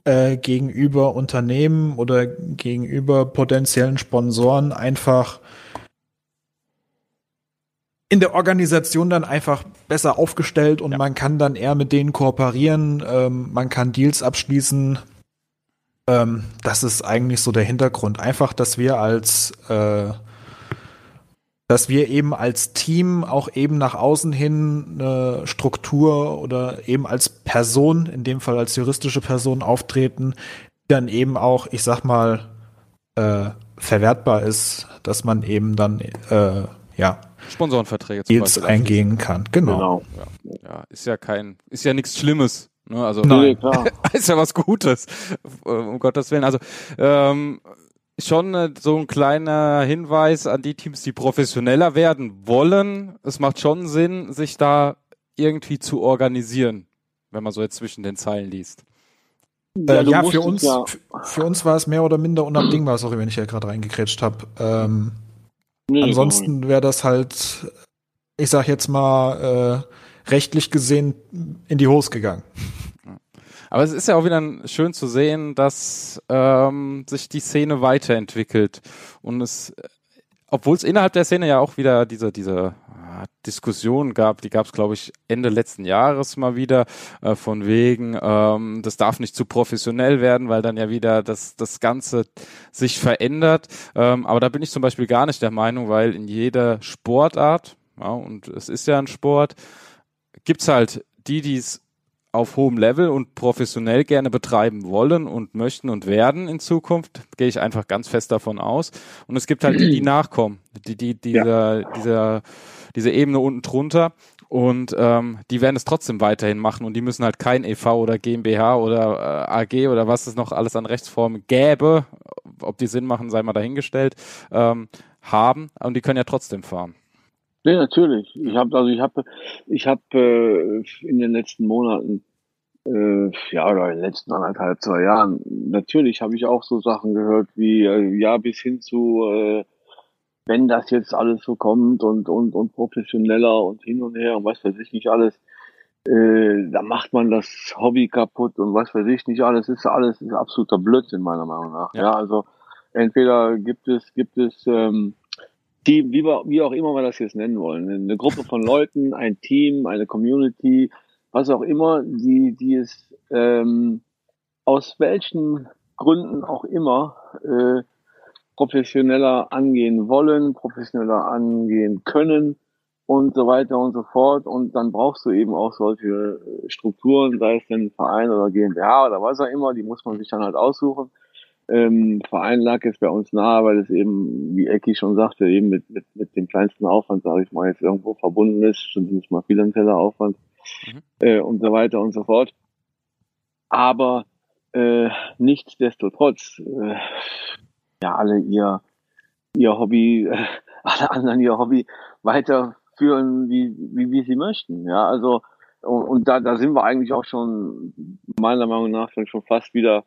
äh, gegenüber Unternehmen oder gegenüber potenziellen Sponsoren einfach in der Organisation dann einfach besser aufgestellt und ja. man kann dann eher mit denen kooperieren, ähm, man kann Deals abschließen. Ähm, das ist eigentlich so der Hintergrund. Einfach, dass wir als äh, dass wir eben als Team auch eben nach außen hin eine Struktur oder eben als Person, in dem Fall als juristische Person auftreten, die dann eben auch, ich sag mal, äh, verwertbar ist, dass man eben dann äh, ja Sponsorenverträge zum Deals eingehen kann. Genau. genau. Ja, ja, ist ja kein, ist ja nichts Schlimmes. Ne? Also nee, klar. ist ja was Gutes, um Gottes Willen. Also ähm, schon äh, so ein kleiner Hinweis an die Teams, die professioneller werden wollen. Es macht schon Sinn, sich da irgendwie zu organisieren, wenn man so jetzt zwischen den Zeilen liest. Ja, äh, ja für uns, ja. für uns war es mehr oder minder unabdingbar, sorry, wenn ich ja gerade reingekretscht habe. Ähm, nee, ansonsten wäre das halt, ich sag jetzt mal, äh, rechtlich gesehen in die Hose gegangen. Aber es ist ja auch wieder schön zu sehen, dass ähm, sich die Szene weiterentwickelt. Und es, obwohl es innerhalb der Szene ja auch wieder diese, diese ah, Diskussion gab, die gab es, glaube ich, Ende letzten Jahres mal wieder, äh, von wegen, ähm, das darf nicht zu professionell werden, weil dann ja wieder das, das Ganze sich verändert. Ähm, aber da bin ich zum Beispiel gar nicht der Meinung, weil in jeder Sportart, ja, und es ist ja ein Sport, gibt's halt die, die es auf hohem Level und professionell gerne betreiben wollen und möchten und werden in Zukunft, gehe ich einfach ganz fest davon aus. Und es gibt halt die, die nachkommen, die, die, dieser, ja. dieser, diese Ebene unten drunter. Und ähm, die werden es trotzdem weiterhin machen und die müssen halt kein EV oder GmbH oder äh, AG oder was es noch alles an Rechtsformen gäbe, ob die Sinn machen, sei mal dahingestellt, ähm, haben. Und die können ja trotzdem fahren. Ja, natürlich. Ich habe also ich habe ich habe äh, in den letzten Monaten äh, ja oder in den letzten anderthalb zwei Jahren natürlich habe ich auch so Sachen gehört wie äh, ja bis hin zu äh, wenn das jetzt alles so kommt und, und, und professioneller und hin und her und was weiß ich nicht alles, äh, da macht man das Hobby kaputt und was weiß ich nicht alles, ist alles ist absoluter Blödsinn meiner Meinung nach. Ja, ja also entweder gibt es, gibt es ähm, Team, wie, wir, wie auch immer wir das jetzt nennen wollen, eine Gruppe von Leuten, ein Team, eine Community, was auch immer, die, die es ähm, aus welchen Gründen auch immer äh, professioneller angehen wollen, professioneller angehen können und so weiter und so fort. Und dann brauchst du eben auch solche Strukturen, sei es denn Verein oder GmbH oder was auch immer, die muss man sich dann halt aussuchen. Ähm, Verein lag jetzt bei uns nahe, weil es eben, wie Ecki schon sagte, eben mit, mit, mit dem kleinsten Aufwand, sage ich mal, jetzt irgendwo verbunden ist, zumindest mal finanzieller Aufwand mhm. äh, und so weiter und so fort. Aber äh, nichtsdestotrotz äh, ja alle ihr, ihr Hobby, äh, alle anderen ihr Hobby weiterführen, wie, wie, wie sie möchten. Ja, also, und, und da, da sind wir eigentlich auch schon, meiner Meinung nach, schon fast wieder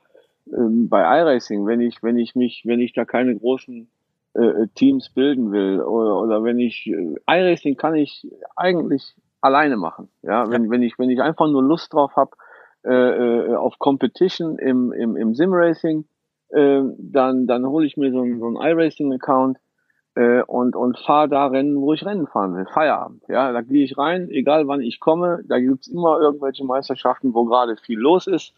ähm, bei iRacing. Wenn ich, wenn ich mich, wenn ich da keine großen äh, Teams bilden will oder, oder wenn ich, äh, iRacing kann ich eigentlich alleine machen. Ja, wenn, wenn ich, wenn ich einfach nur Lust drauf habe, äh, äh, auf Competition im, im, im Sim-Racing, äh, dann, dann hole ich mir so, einen, so einen iRacing-Account äh, und, und fahre da Rennen, wo ich Rennen fahren will. Feierabend. Ja, da gehe ich rein, egal wann ich komme. Da gibt's immer irgendwelche Meisterschaften, wo gerade viel los ist.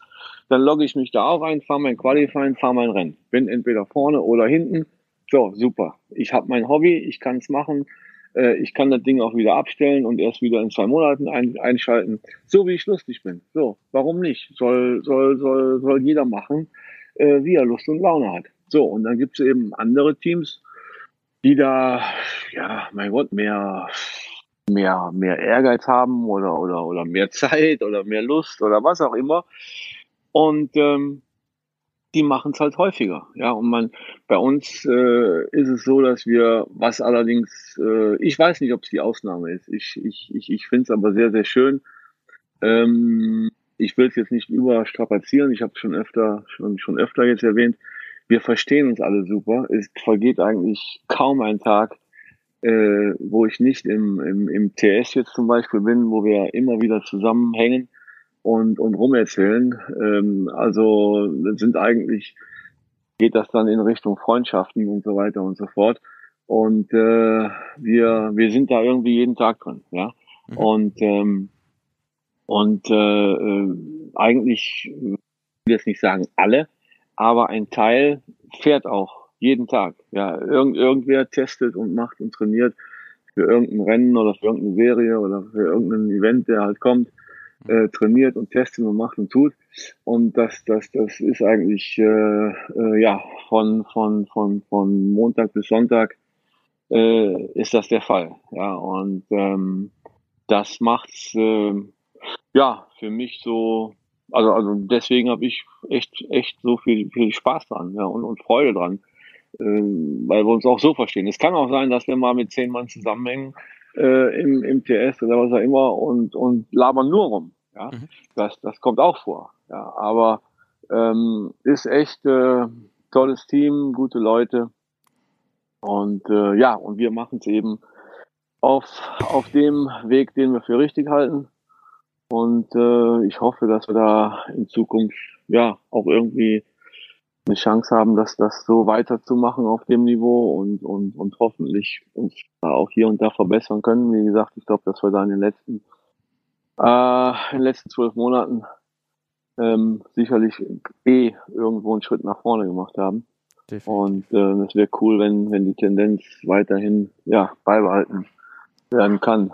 Dann logge ich mich da auch ein, fahre mein Qualifying, fahre mein Rennen. Bin entweder vorne oder hinten. So, super. Ich habe mein Hobby, ich kann es machen. Äh, ich kann das Ding auch wieder abstellen und erst wieder in zwei Monaten ein, einschalten. So wie ich lustig bin. So, warum nicht? Soll, soll, soll, soll jeder machen äh, wie er Lust und Laune hat. So, und dann gibt es eben andere Teams, die da, ja, mein Gott, mehr, mehr, mehr Ehrgeiz haben oder, oder, oder mehr Zeit oder mehr Lust oder was auch immer. Und ähm, die machen es halt häufiger. Ja, und man bei uns äh, ist es so, dass wir, was allerdings, äh, ich weiß nicht, ob es die Ausnahme ist. Ich, ich, ich, ich finde es aber sehr, sehr schön. Ähm, ich will es jetzt nicht überstrapazieren, ich habe schon öfter, schon, schon öfter jetzt erwähnt, wir verstehen uns alle super. Es vergeht eigentlich kaum ein Tag, äh, wo ich nicht im, im, im TS jetzt zum Beispiel bin, wo wir immer wieder zusammenhängen und, und rumerzählen. Ähm, also sind eigentlich, geht das dann in Richtung Freundschaften und so weiter und so fort. Und äh, wir, wir sind da irgendwie jeden Tag drin, ja. Mhm. Und ähm, und äh, äh, eigentlich, ich will jetzt nicht sagen alle, aber ein Teil fährt auch jeden Tag. Ja, irgend, irgendwer testet und macht und trainiert für irgendein Rennen oder für irgendeine Serie oder für irgendein Event, der halt kommt, äh, trainiert und testet und macht und tut. Und das, das, das ist eigentlich äh, äh, ja von von von von Montag bis Sonntag äh, ist das der Fall. Ja und ähm, das macht's äh, ja, für mich so, also, also deswegen habe ich echt, echt so viel, viel Spaß dran ja, und, und Freude dran, ähm, weil wir uns auch so verstehen. Es kann auch sein, dass wir mal mit zehn Mann zusammenhängen äh, im, im TS oder was auch immer und, und labern nur rum. Ja, mhm. das, das kommt auch vor. Ja, aber ähm, ist echt äh, tolles Team, gute Leute und äh, ja, und wir machen es eben auf, auf dem Weg, den wir für richtig halten. Und äh, ich hoffe, dass wir da in Zukunft ja auch irgendwie eine Chance haben, dass das so weiterzumachen auf dem Niveau und, und, und hoffentlich uns da auch hier und da verbessern können. Wie gesagt, ich glaube, dass wir da in den letzten, äh, in den letzten zwölf Monaten ähm, sicherlich eh irgendwo einen Schritt nach vorne gemacht haben. Definitiv. Und äh, es wäre cool, wenn, wenn die Tendenz weiterhin ja, beibehalten werden kann.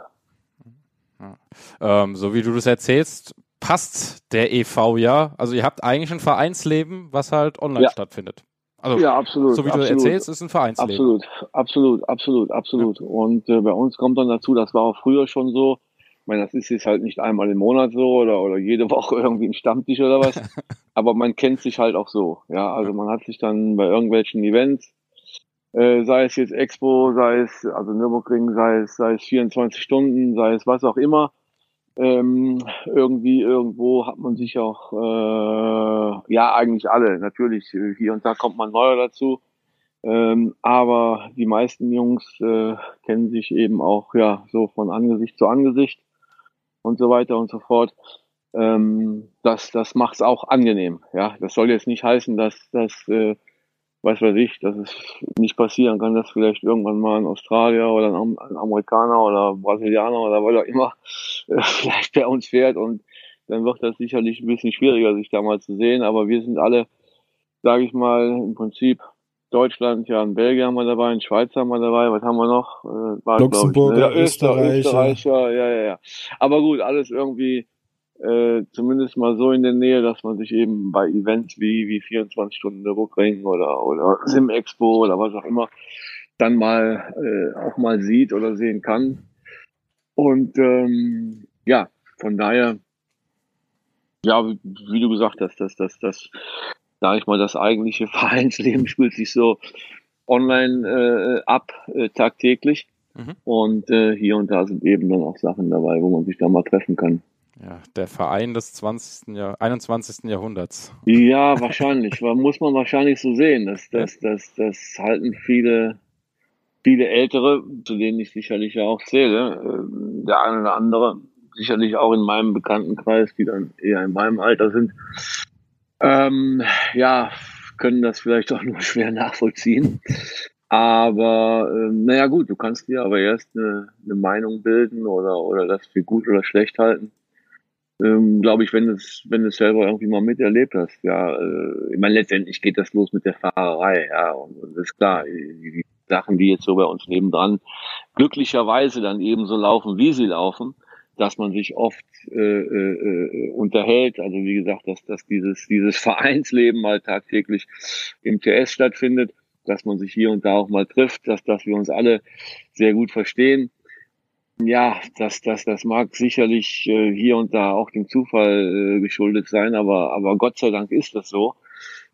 Ähm, so wie du das erzählst, passt der EV ja. Also ihr habt eigentlich ein Vereinsleben, was halt online ja. stattfindet. Also, ja, absolut. So wie absolut. du erzählst, ist ein Vereinsleben. Absolut, absolut, absolut, absolut. Ja. Und äh, bei uns kommt dann dazu, das war auch früher schon so. Ich meine, das ist jetzt halt nicht einmal im Monat so oder, oder jede Woche irgendwie ein Stammtisch oder was. aber man kennt sich halt auch so. Ja, also man hat sich dann bei irgendwelchen Events, äh, sei es jetzt Expo, sei es also Nürburgring, sei es, sei es 24 Stunden, sei es was auch immer, ähm, irgendwie irgendwo hat man sich auch, äh, ja eigentlich alle, natürlich, äh, hier und da kommt man neuer dazu, ähm, aber die meisten Jungs äh, kennen sich eben auch ja so von Angesicht zu Angesicht und so weiter und so fort. Ähm, das das macht es auch angenehm. Ja, das soll jetzt nicht heißen, dass das äh, weiß weiß ich, dass es nicht passieren kann, dass vielleicht irgendwann mal ein Australier oder ein, ein Amerikaner oder Brasilianer oder was auch immer äh, vielleicht bei uns fährt und dann wird das sicherlich ein bisschen schwieriger, sich da mal zu sehen. Aber wir sind alle, sage ich mal, im Prinzip Deutschland, ja, in Belgien haben wir dabei, in Schweiz haben wir dabei, was haben wir noch? Äh, war, Luxemburg, ja, Österreich, Österreicher, ja, ja, ja. Aber gut, alles irgendwie äh, zumindest mal so in der Nähe, dass man sich eben bei Events wie, wie 24 Stunden der Nürburgring oder, oder Sim Expo oder was auch immer dann mal äh, auch mal sieht oder sehen kann. Und ähm, ja, von daher, ja, wie, wie du gesagt hast, dass das, das, sag ich mal, das eigentliche Vereinsleben spielt sich so online äh, ab, äh, tagtäglich. Mhm. Und äh, hier und da sind eben dann auch Sachen dabei, wo man sich da mal treffen kann. Ja, der Verein des 20. Jahr, 21. Jahrhunderts. Ja, wahrscheinlich. muss man wahrscheinlich so sehen. Das, das, das, das halten viele, viele Ältere, zu denen ich sicherlich ja auch zähle, ähm, der eine oder andere, sicherlich auch in meinem Bekanntenkreis, die dann eher in meinem Alter sind, ähm, ja, können das vielleicht auch nur schwer nachvollziehen. Aber äh, naja gut, du kannst dir aber erst eine, eine Meinung bilden oder, oder das für gut oder schlecht halten ähm, glaube ich, wenn es, wenn du es selber irgendwie mal miterlebt hast, ja, äh, ich meine, letztendlich geht das los mit der Fahrerei, ja, und, und das ist klar, die, die Sachen, die jetzt so bei uns nebendran glücklicherweise dann eben so laufen, wie sie laufen, dass man sich oft äh, äh, unterhält, also wie gesagt, dass, dass dieses, dieses Vereinsleben mal tagtäglich im TS stattfindet, dass man sich hier und da auch mal trifft, dass, dass wir uns alle sehr gut verstehen ja, das, das, das mag sicherlich äh, hier und da auch dem Zufall äh, geschuldet sein, aber, aber Gott sei Dank ist das so.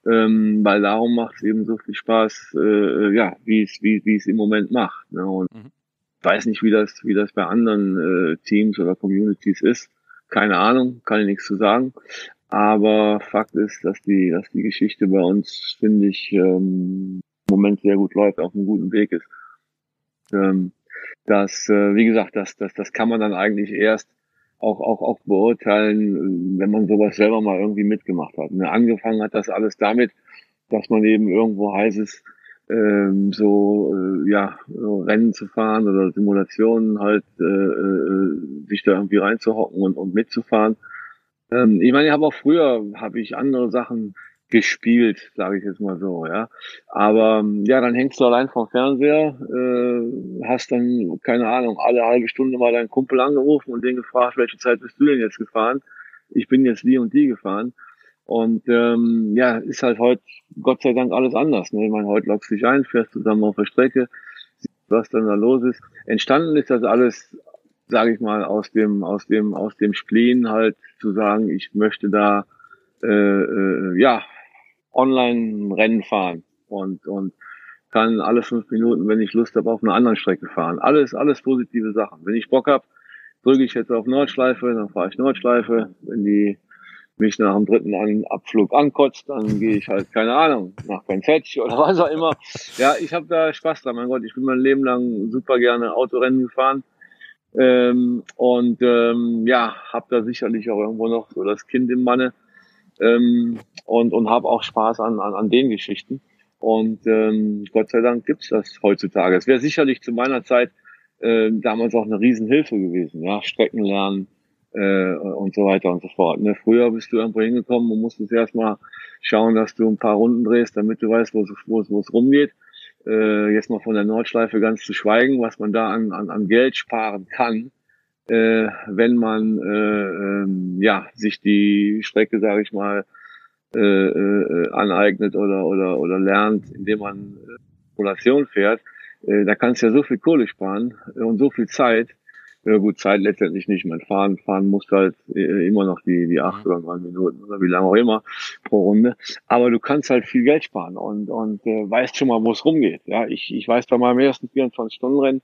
Ähm, weil darum macht es eben so viel Spaß, äh, ja, wie es, wie, wie es im Moment macht. Ne? Und mhm. weiß nicht, wie das, wie das bei anderen äh, Teams oder Communities ist. Keine Ahnung, kann ich nichts zu sagen. Aber Fakt ist, dass die, dass die Geschichte bei uns, finde ich, ähm, im Moment sehr gut läuft, auf einem guten Weg ist. Ähm, das, äh, wie gesagt, das, das, das kann man dann eigentlich erst auch, auch, auch beurteilen, wenn man sowas selber mal irgendwie mitgemacht hat. Ne? Angefangen hat das alles damit, dass man eben irgendwo heißes ähm, so äh, ja Rennen zu fahren oder Simulationen halt äh, äh, sich da irgendwie reinzuhocken und, und mitzufahren. Ähm, ich meine, ich habe auch früher habe ich andere Sachen gespielt, sage ich jetzt mal so, ja. Aber ähm, ja, dann hängst du allein vom Fernseher, äh, hast dann, keine Ahnung, alle halbe Stunde mal deinen Kumpel angerufen und den gefragt, welche Zeit bist du denn jetzt gefahren? Ich bin jetzt die und die gefahren. Und ähm, ja, ist halt heute Gott sei Dank alles anders. Ne? Ich meine, heute lockst du dich ein, fährst zusammen auf der Strecke, siehst, was dann da los ist. Entstanden ist das alles, sage ich mal, aus dem, aus dem, aus dem Spleen halt zu sagen, ich möchte da äh, äh, ja Online-Rennen fahren und, und kann alle fünf Minuten, wenn ich Lust habe, auf einer anderen Strecke fahren. Alles, alles positive Sachen. Wenn ich Bock habe, drücke ich jetzt auf Nordschleife, dann fahre ich Nordschleife. Wenn die mich nach dem dritten Abflug ankotzt, dann gehe ich halt, keine Ahnung, nach Fetch oder was auch immer. Ja, ich habe da Spaß dran. Mein Gott, ich bin mein Leben lang super gerne Autorennen gefahren. Ähm, und ähm, ja, habe da sicherlich auch irgendwo noch so das Kind im Manne ähm, und, und habe auch Spaß an, an, an den Geschichten. Und ähm, Gott sei Dank gibt's das heutzutage. Es wäre sicherlich zu meiner Zeit äh, damals auch eine Riesenhilfe gewesen, ja, Strecken lernen äh, und so weiter und so fort. Ne? Früher bist du irgendwo hingekommen und musstest erstmal schauen, dass du ein paar Runden drehst, damit du weißt, wo es, wo wo es rumgeht. Äh, jetzt mal von der Nordschleife ganz zu schweigen, was man da an, an, an Geld sparen kann, äh, wenn man äh, äh, ja sich die Strecke, sage ich mal, äh, äh, aneignet oder oder oder lernt, indem man Simulation fährt, äh, da kannst du ja so viel Kohle sparen und so viel Zeit. Ja, gut, Zeit letztendlich nicht. Man fahren, fahren muss halt äh, immer noch die, die acht oder neun Minuten oder wie lange auch immer pro Runde. Aber du kannst halt viel Geld sparen und, und äh, weißt schon mal, wo es rumgeht. Ja, ich, ich weiß bei meinem ersten 24-Stunden-Rennen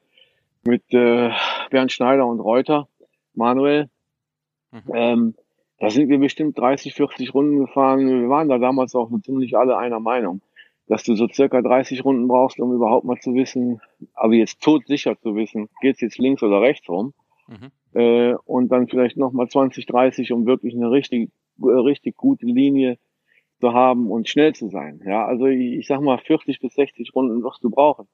mit äh, Bernd Schneider und Reuter, Manuel, mhm. ähm, da sind wir bestimmt 30, 40 Runden gefahren. Wir waren da damals auch ziemlich alle einer Meinung dass du so circa 30 Runden brauchst, um überhaupt mal zu wissen, aber jetzt todsicher zu wissen, geht's jetzt links oder rechts rum. Mhm. Äh, und dann vielleicht nochmal 20, 30, um wirklich eine richtig, äh, richtig gute Linie zu haben und schnell zu sein. Ja, also ich, ich sag mal 40 bis 60 Runden wirst du brauchen.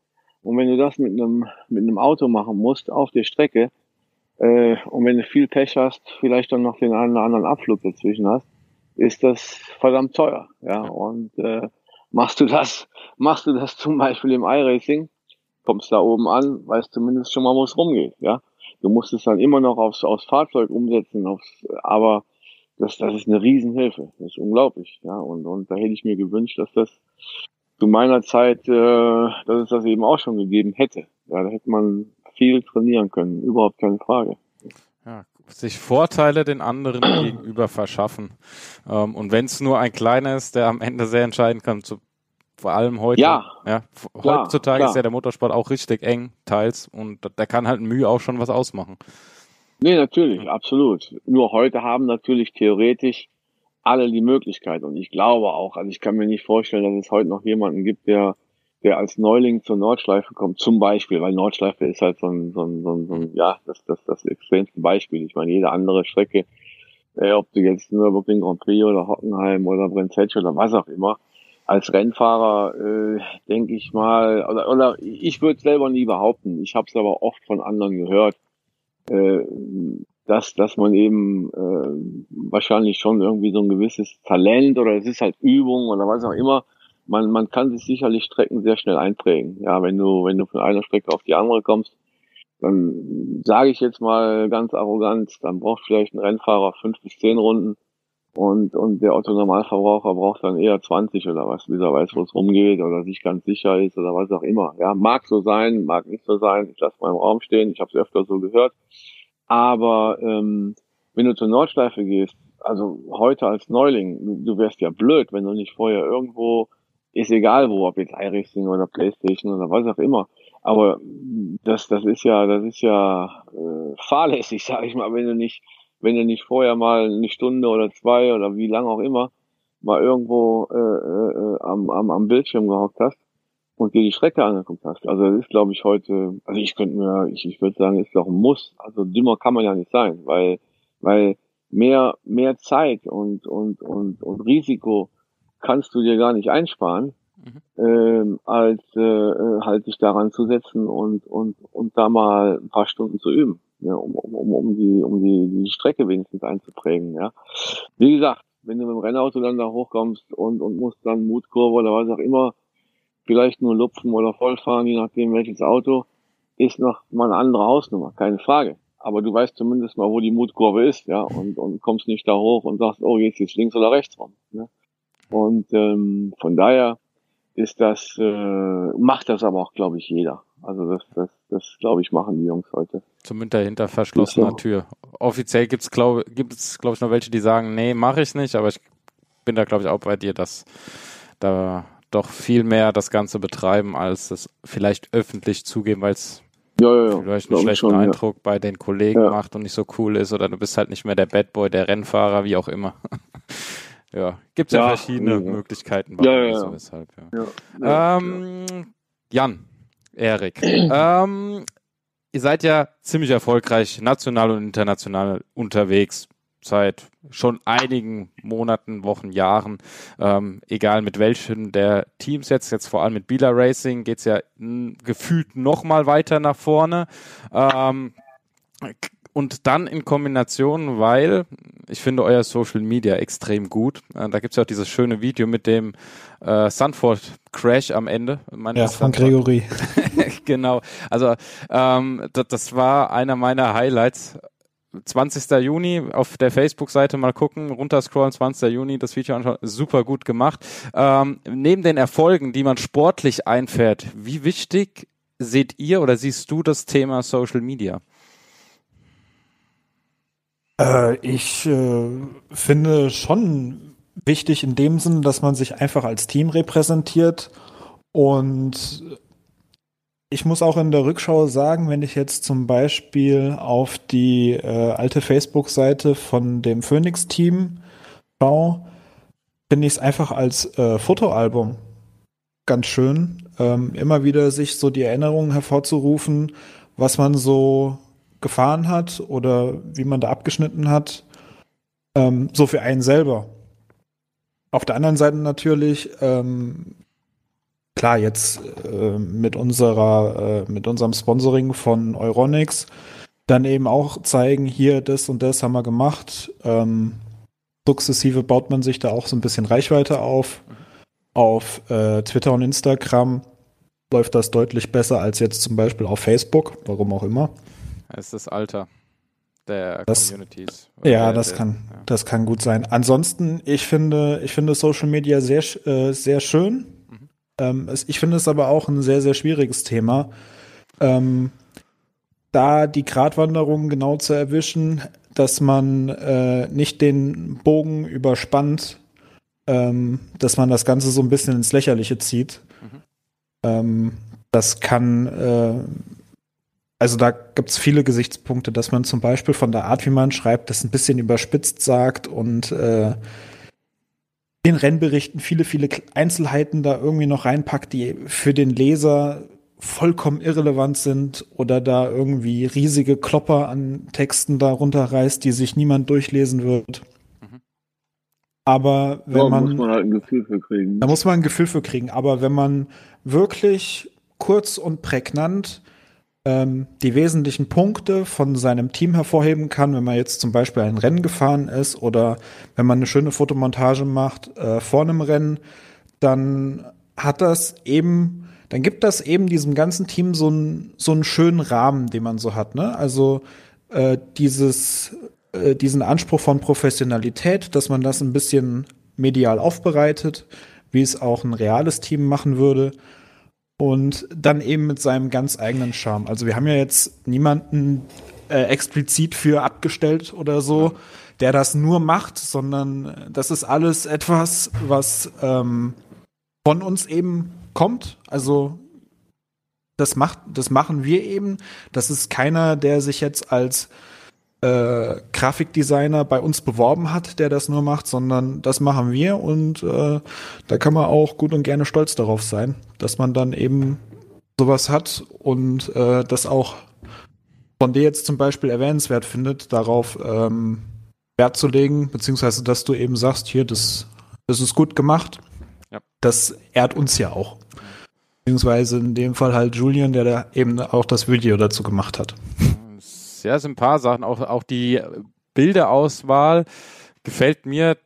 Und wenn du das mit einem, mit einem Auto machen musst auf der Strecke, äh, und wenn du viel Pech hast, vielleicht dann noch den einen oder anderen Abflug dazwischen hast, ist das verdammt teuer. Ja, und äh, Machst du das, machst du das zum Beispiel im iRacing, kommst da oben an, weißt zumindest schon mal, wo es rumgeht, ja. Du musst es dann immer noch aufs, aufs Fahrzeug umsetzen, aufs, aber das, das ist eine Riesenhilfe. Das ist unglaublich, ja. Und, und da hätte ich mir gewünscht, dass das zu meiner Zeit, äh, dass es das eben auch schon gegeben hätte. Ja, da hätte man viel trainieren können, überhaupt keine Frage. Ja, sich Vorteile den anderen gegenüber verschaffen. Ähm, und wenn es nur ein kleiner ist, der am Ende sehr entscheiden kann, zu, vor allem heute. Ja. ja heutzutage klar. ist ja der Motorsport auch richtig eng, teils. Und da kann halt Mühe auch schon was ausmachen. Nee, natürlich, absolut. Nur heute haben natürlich theoretisch alle die Möglichkeit. Und ich glaube auch, also ich kann mir nicht vorstellen, dass es heute noch jemanden gibt, der der als Neuling zur Nordschleife kommt, zum Beispiel, weil Nordschleife ist halt so ein, so ein, so ein, so ein ja, das, das, das extremste Beispiel. Ich meine, jede andere Strecke, äh, ob du jetzt Nürburgring Grand Prix oder Hockenheim oder Brentford oder was auch immer, als Rennfahrer äh, denke ich mal, oder, oder ich würde selber nie behaupten, ich habe es aber oft von anderen gehört, äh, dass, dass man eben äh, wahrscheinlich schon irgendwie so ein gewisses Talent oder es ist halt Übung oder was auch immer, man, man kann sich sicherlich Strecken sehr schnell einprägen. Ja, wenn du, wenn du von einer Strecke auf die andere kommst, dann sage ich jetzt mal ganz arrogant, dann braucht vielleicht ein Rennfahrer fünf bis zehn Runden und, und der Otto-Normalverbraucher braucht dann eher 20 oder was, bis er weiß, wo es rumgeht oder sich ganz sicher ist oder was auch immer. Ja, mag so sein, mag nicht so sein, ich lasse mal im Raum stehen, ich habe es öfter so gehört. Aber ähm, wenn du zur Nordschleife gehst, also heute als Neuling, du, du wärst ja blöd, wenn du nicht vorher irgendwo ist egal wo, ob jetzt iRacing oder Playstation oder was auch immer. Aber das, das ist ja, das ist ja äh, fahrlässig, sag ich mal, wenn du nicht, wenn du nicht vorher mal eine Stunde oder zwei oder wie lang auch immer mal irgendwo äh, äh, am, am, am Bildschirm gehockt hast und dir die Strecke angeguckt hast. Also das ist, glaube ich, heute, also ich könnte mir, ich, ich würde sagen, ist doch ein Muss. Also dümmer kann man ja nicht sein, weil, weil mehr, mehr Zeit und, und, und, und Risiko kannst du dir gar nicht einsparen, mhm. ähm, als äh, halt sich daran zu setzen und, und, und da mal ein paar Stunden zu üben, ja, um, um, um, die, um die, die Strecke wenigstens einzuprägen. Ja. Wie gesagt, wenn du mit dem Rennauto dann da hochkommst und, und musst dann Mutkurve oder was auch immer, vielleicht nur lupfen oder vollfahren, je nachdem welches Auto, ist noch mal eine andere Hausnummer, keine Frage. Aber du weißt zumindest mal, wo die Mutkurve ist, ja, und, und kommst nicht da hoch und sagst, oh, jetzt jetzt links oder rechts rum. Ne? Und ähm, von daher ist das, äh, macht das aber auch, glaube ich, jeder. Also das, das, das glaube ich, machen die Jungs heute. Zumindest hinter verschlossener so. Tür. Offiziell gibt's glaube gibt's glaube ich noch welche, die sagen, nee, mache ich nicht, aber ich bin da glaube ich auch bei dir, dass da doch viel mehr das Ganze betreiben, als es vielleicht öffentlich zugeben, weil es ja, ja, ja. vielleicht einen schlechten schon, Eindruck bei den Kollegen macht und nicht so cool ist oder du bist halt nicht mehr der Bad Boy, der Rennfahrer, wie auch immer. Ja, gibt es ja, verschiedene. Möglichkeiten. Ja, ja, so deshalb, ja. Ähm, Jan, Erik, ähm, ihr seid ja ziemlich erfolgreich national und international unterwegs seit schon einigen Monaten, Wochen, Jahren, ähm, egal mit welchen der Teams jetzt, jetzt vor allem mit Bila Racing geht's ja m, gefühlt noch mal weiter nach vorne. Ähm, und dann in Kombination, weil ich finde euer Social Media extrem gut. Äh, da gibt's ja auch dieses schöne Video mit dem äh, Sunford Crash am Ende. Meine ja, von Gregory. genau. Also ähm, das, das war einer meiner Highlights 20. Juni auf der Facebook-Seite mal gucken, runterscrollen, 20. Juni, das Video anschauen, super gut gemacht. Ähm, neben den Erfolgen, die man sportlich einfährt, wie wichtig seht ihr oder siehst du das Thema Social Media? Äh, ich äh, finde schon wichtig in dem Sinn, dass man sich einfach als Team repräsentiert und ich muss auch in der Rückschau sagen, wenn ich jetzt zum Beispiel auf die äh, alte Facebook-Seite von dem Phoenix-Team schaue, finde ich es einfach als äh, Fotoalbum ganz schön, ähm, immer wieder sich so die Erinnerungen hervorzurufen, was man so gefahren hat oder wie man da abgeschnitten hat, ähm, so für einen selber. Auf der anderen Seite natürlich ähm, klar, jetzt äh, mit unserer, äh, mit unserem Sponsoring von Euronics dann eben auch zeigen, hier das und das haben wir gemacht. Ähm, sukzessive baut man sich da auch so ein bisschen Reichweite auf. Auf äh, Twitter und Instagram läuft das deutlich besser als jetzt zum Beispiel auf Facebook, warum auch immer. Es ist das Alter der das, Communities. Ja, der, das der, kann, ja. das kann gut sein. Ansonsten, ich finde, ich finde Social Media sehr, äh, sehr schön. Ähm, es, ich finde es aber auch ein sehr, sehr schwieriges Thema. Ähm, da die Gratwanderung genau zu erwischen, dass man äh, nicht den Bogen überspannt, ähm, dass man das Ganze so ein bisschen ins Lächerliche zieht. Mhm. Ähm, das kann, äh, also da gibt es viele Gesichtspunkte, dass man zum Beispiel von der Art, wie man schreibt, das ein bisschen überspitzt sagt und äh, den Rennberichten viele, viele Einzelheiten da irgendwie noch reinpackt, die für den Leser vollkommen irrelevant sind oder da irgendwie riesige Klopper an Texten da runterreißt, die sich niemand durchlesen wird. Mhm. Aber wenn ja, man. Da muss man halt ein Gefühl für kriegen. Da muss man ein Gefühl für kriegen. Aber wenn man wirklich kurz und prägnant ähm, die wesentlichen Punkte von seinem Team hervorheben kann, wenn man jetzt zum Beispiel ein Rennen gefahren ist oder wenn man eine schöne Fotomontage macht äh, vor einem Rennen, dann hat das eben, dann gibt das eben diesem ganzen Team so, ein, so einen schönen Rahmen, den man so hat. Ne? Also äh, dieses, äh, diesen Anspruch von Professionalität, dass man das ein bisschen medial aufbereitet, wie es auch ein reales Team machen würde und dann eben mit seinem ganz eigenen Charme. Also wir haben ja jetzt niemanden äh, explizit für abgestellt oder so, der das nur macht, sondern das ist alles etwas, was ähm, von uns eben kommt. Also das macht, das machen wir eben. Das ist keiner, der sich jetzt als äh, Grafikdesigner bei uns beworben hat, der das nur macht, sondern das machen wir und äh, da kann man auch gut und gerne stolz darauf sein, dass man dann eben sowas hat und äh, das auch von dir jetzt zum Beispiel erwähnenswert findet, darauf ähm, Wert zu legen, beziehungsweise dass du eben sagst, hier, das, das ist gut gemacht. Ja. Das ehrt uns ja auch. Beziehungsweise in dem Fall halt Julian, der da eben auch das Video dazu gemacht hat ja, sind ein paar Sachen. Auch, auch die Bilderauswahl gefällt mir,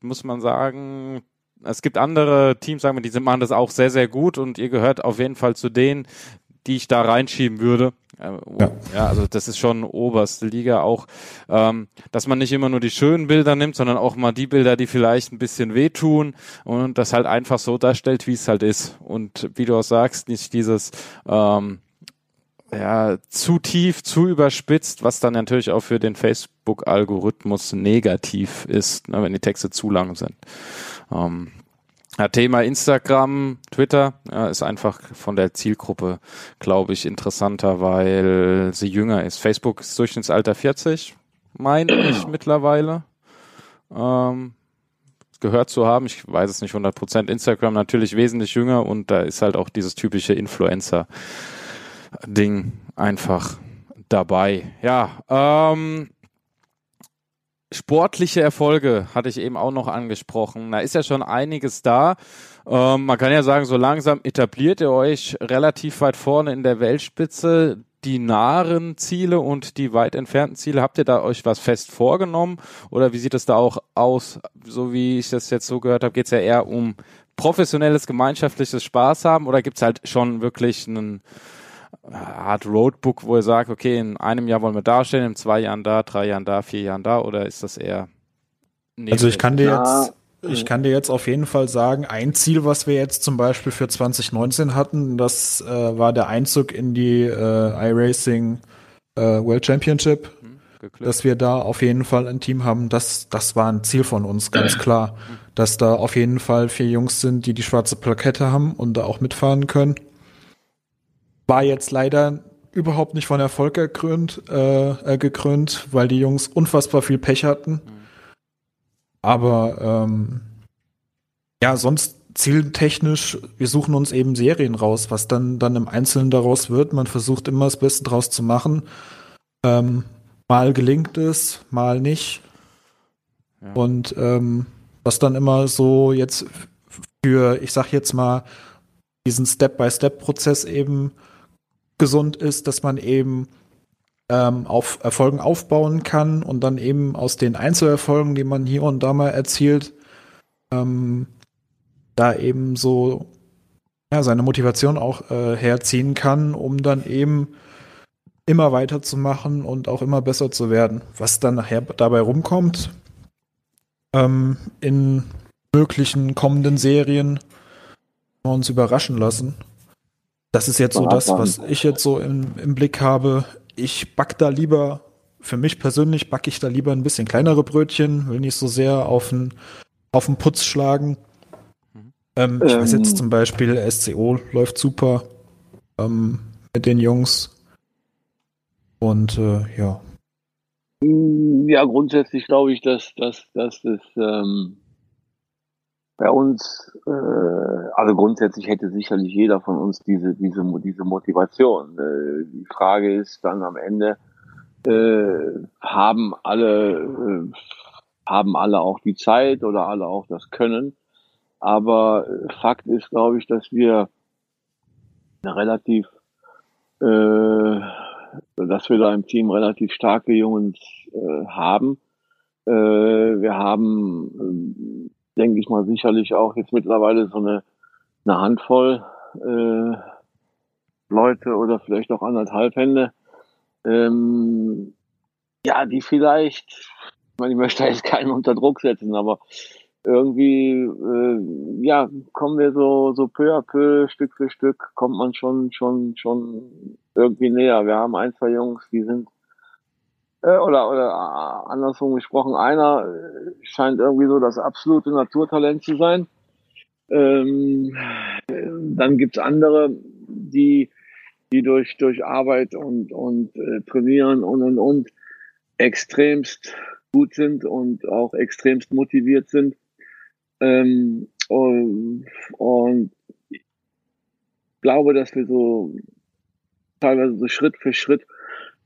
muss man sagen. Es gibt andere Teams, sagen wir, die machen das auch sehr, sehr gut und ihr gehört auf jeden Fall zu denen, die ich da reinschieben würde. Äh, ja. ja, also das ist schon oberste Liga auch, ähm, dass man nicht immer nur die schönen Bilder nimmt, sondern auch mal die Bilder, die vielleicht ein bisschen wehtun und das halt einfach so darstellt, wie es halt ist. Und wie du auch sagst, nicht dieses ähm, ja, zu tief, zu überspitzt, was dann natürlich auch für den Facebook-Algorithmus negativ ist, ne, wenn die Texte zu lang sind. Ähm, ja, Thema Instagram, Twitter ja, ist einfach von der Zielgruppe, glaube ich, interessanter, weil sie jünger ist. Facebook ist Durchschnittsalter 40, meine ich mittlerweile. Ähm, gehört zu haben. Ich weiß es nicht 100 Prozent. Instagram natürlich wesentlich jünger und da ist halt auch dieses typische Influencer Ding einfach dabei. Ja, ähm, sportliche Erfolge hatte ich eben auch noch angesprochen. Da ist ja schon einiges da. Ähm, man kann ja sagen, so langsam etabliert ihr euch relativ weit vorne in der Weltspitze. Die nahen Ziele und die weit entfernten Ziele, habt ihr da euch was fest vorgenommen? Oder wie sieht es da auch aus? So wie ich das jetzt so gehört habe, geht es ja eher um professionelles, gemeinschaftliches Spaß haben oder gibt es halt schon wirklich einen Art Roadbook, wo ihr sagt, okay, in einem Jahr wollen wir dastehen, in zwei Jahren da, drei Jahren da, vier Jahren da, oder ist das eher? Also ich kann dir jetzt, ich kann dir jetzt auf jeden Fall sagen, ein Ziel, was wir jetzt zum Beispiel für 2019 hatten, das äh, war der Einzug in die äh, iRacing äh, World Championship. Hm, dass wir da auf jeden Fall ein Team haben, das, das war ein Ziel von uns, ganz klar. Dass da auf jeden Fall vier Jungs sind, die die schwarze Plakette haben und da auch mitfahren können. War jetzt leider überhaupt nicht von Erfolg gekrönt, äh, äh, gekrönt weil die Jungs unfassbar viel Pech hatten. Aber ähm, ja, sonst zieltechnisch, wir suchen uns eben Serien raus, was dann, dann im Einzelnen daraus wird. Man versucht immer das Beste draus zu machen. Ähm, mal gelingt es, mal nicht. Ja. Und ähm, was dann immer so jetzt für, ich sag jetzt mal, diesen Step-by-Step-Prozess eben gesund ist, dass man eben ähm, auf Erfolgen aufbauen kann und dann eben aus den Einzelerfolgen, die man hier und da mal erzielt, ähm, da eben so ja, seine Motivation auch äh, herziehen kann, um dann eben immer weiterzumachen und auch immer besser zu werden. Was dann nachher dabei rumkommt, ähm, in möglichen kommenden Serien uns überraschen lassen. Das ist jetzt so das, was ich jetzt so im, im Blick habe. Ich back da lieber, für mich persönlich backe ich da lieber ein bisschen kleinere Brötchen, will nicht so sehr auf den, auf den Putz schlagen. Ähm, ich weiß jetzt ähm. zum Beispiel, SCO läuft super ähm, mit den Jungs. Und äh, ja. Ja, grundsätzlich glaube ich, dass, dass, dass das ähm, bei uns, äh, also grundsätzlich hätte sicherlich jeder von uns diese, diese, diese Motivation. Äh, die Frage ist dann am Ende, äh, haben alle, äh, haben alle auch die Zeit oder alle auch das Können. Aber äh, Fakt ist, glaube ich, dass wir eine relativ, äh, dass wir da im Team relativ starke Jungs äh, haben. Äh, wir haben denke ich mal, sicherlich auch jetzt mittlerweile so eine, eine Handvoll äh, Leute oder vielleicht auch anderthalb Hände, ähm, ja, die vielleicht, ich meine, ich möchte jetzt keinen unter Druck setzen, aber irgendwie, äh, ja, kommen wir so, so peu à peu, Stück für Stück, kommt man schon, schon, schon irgendwie näher. Wir haben ein, zwei Jungs, die sind oder, oder äh, andersrum gesprochen, einer äh, scheint irgendwie so das absolute Naturtalent zu sein. Ähm, dann gibt's andere, die, die durch, durch Arbeit und, und äh, Trainieren und, und, und extremst gut sind und auch extremst motiviert sind. Ähm, und, und ich glaube, dass wir so teilweise so Schritt für Schritt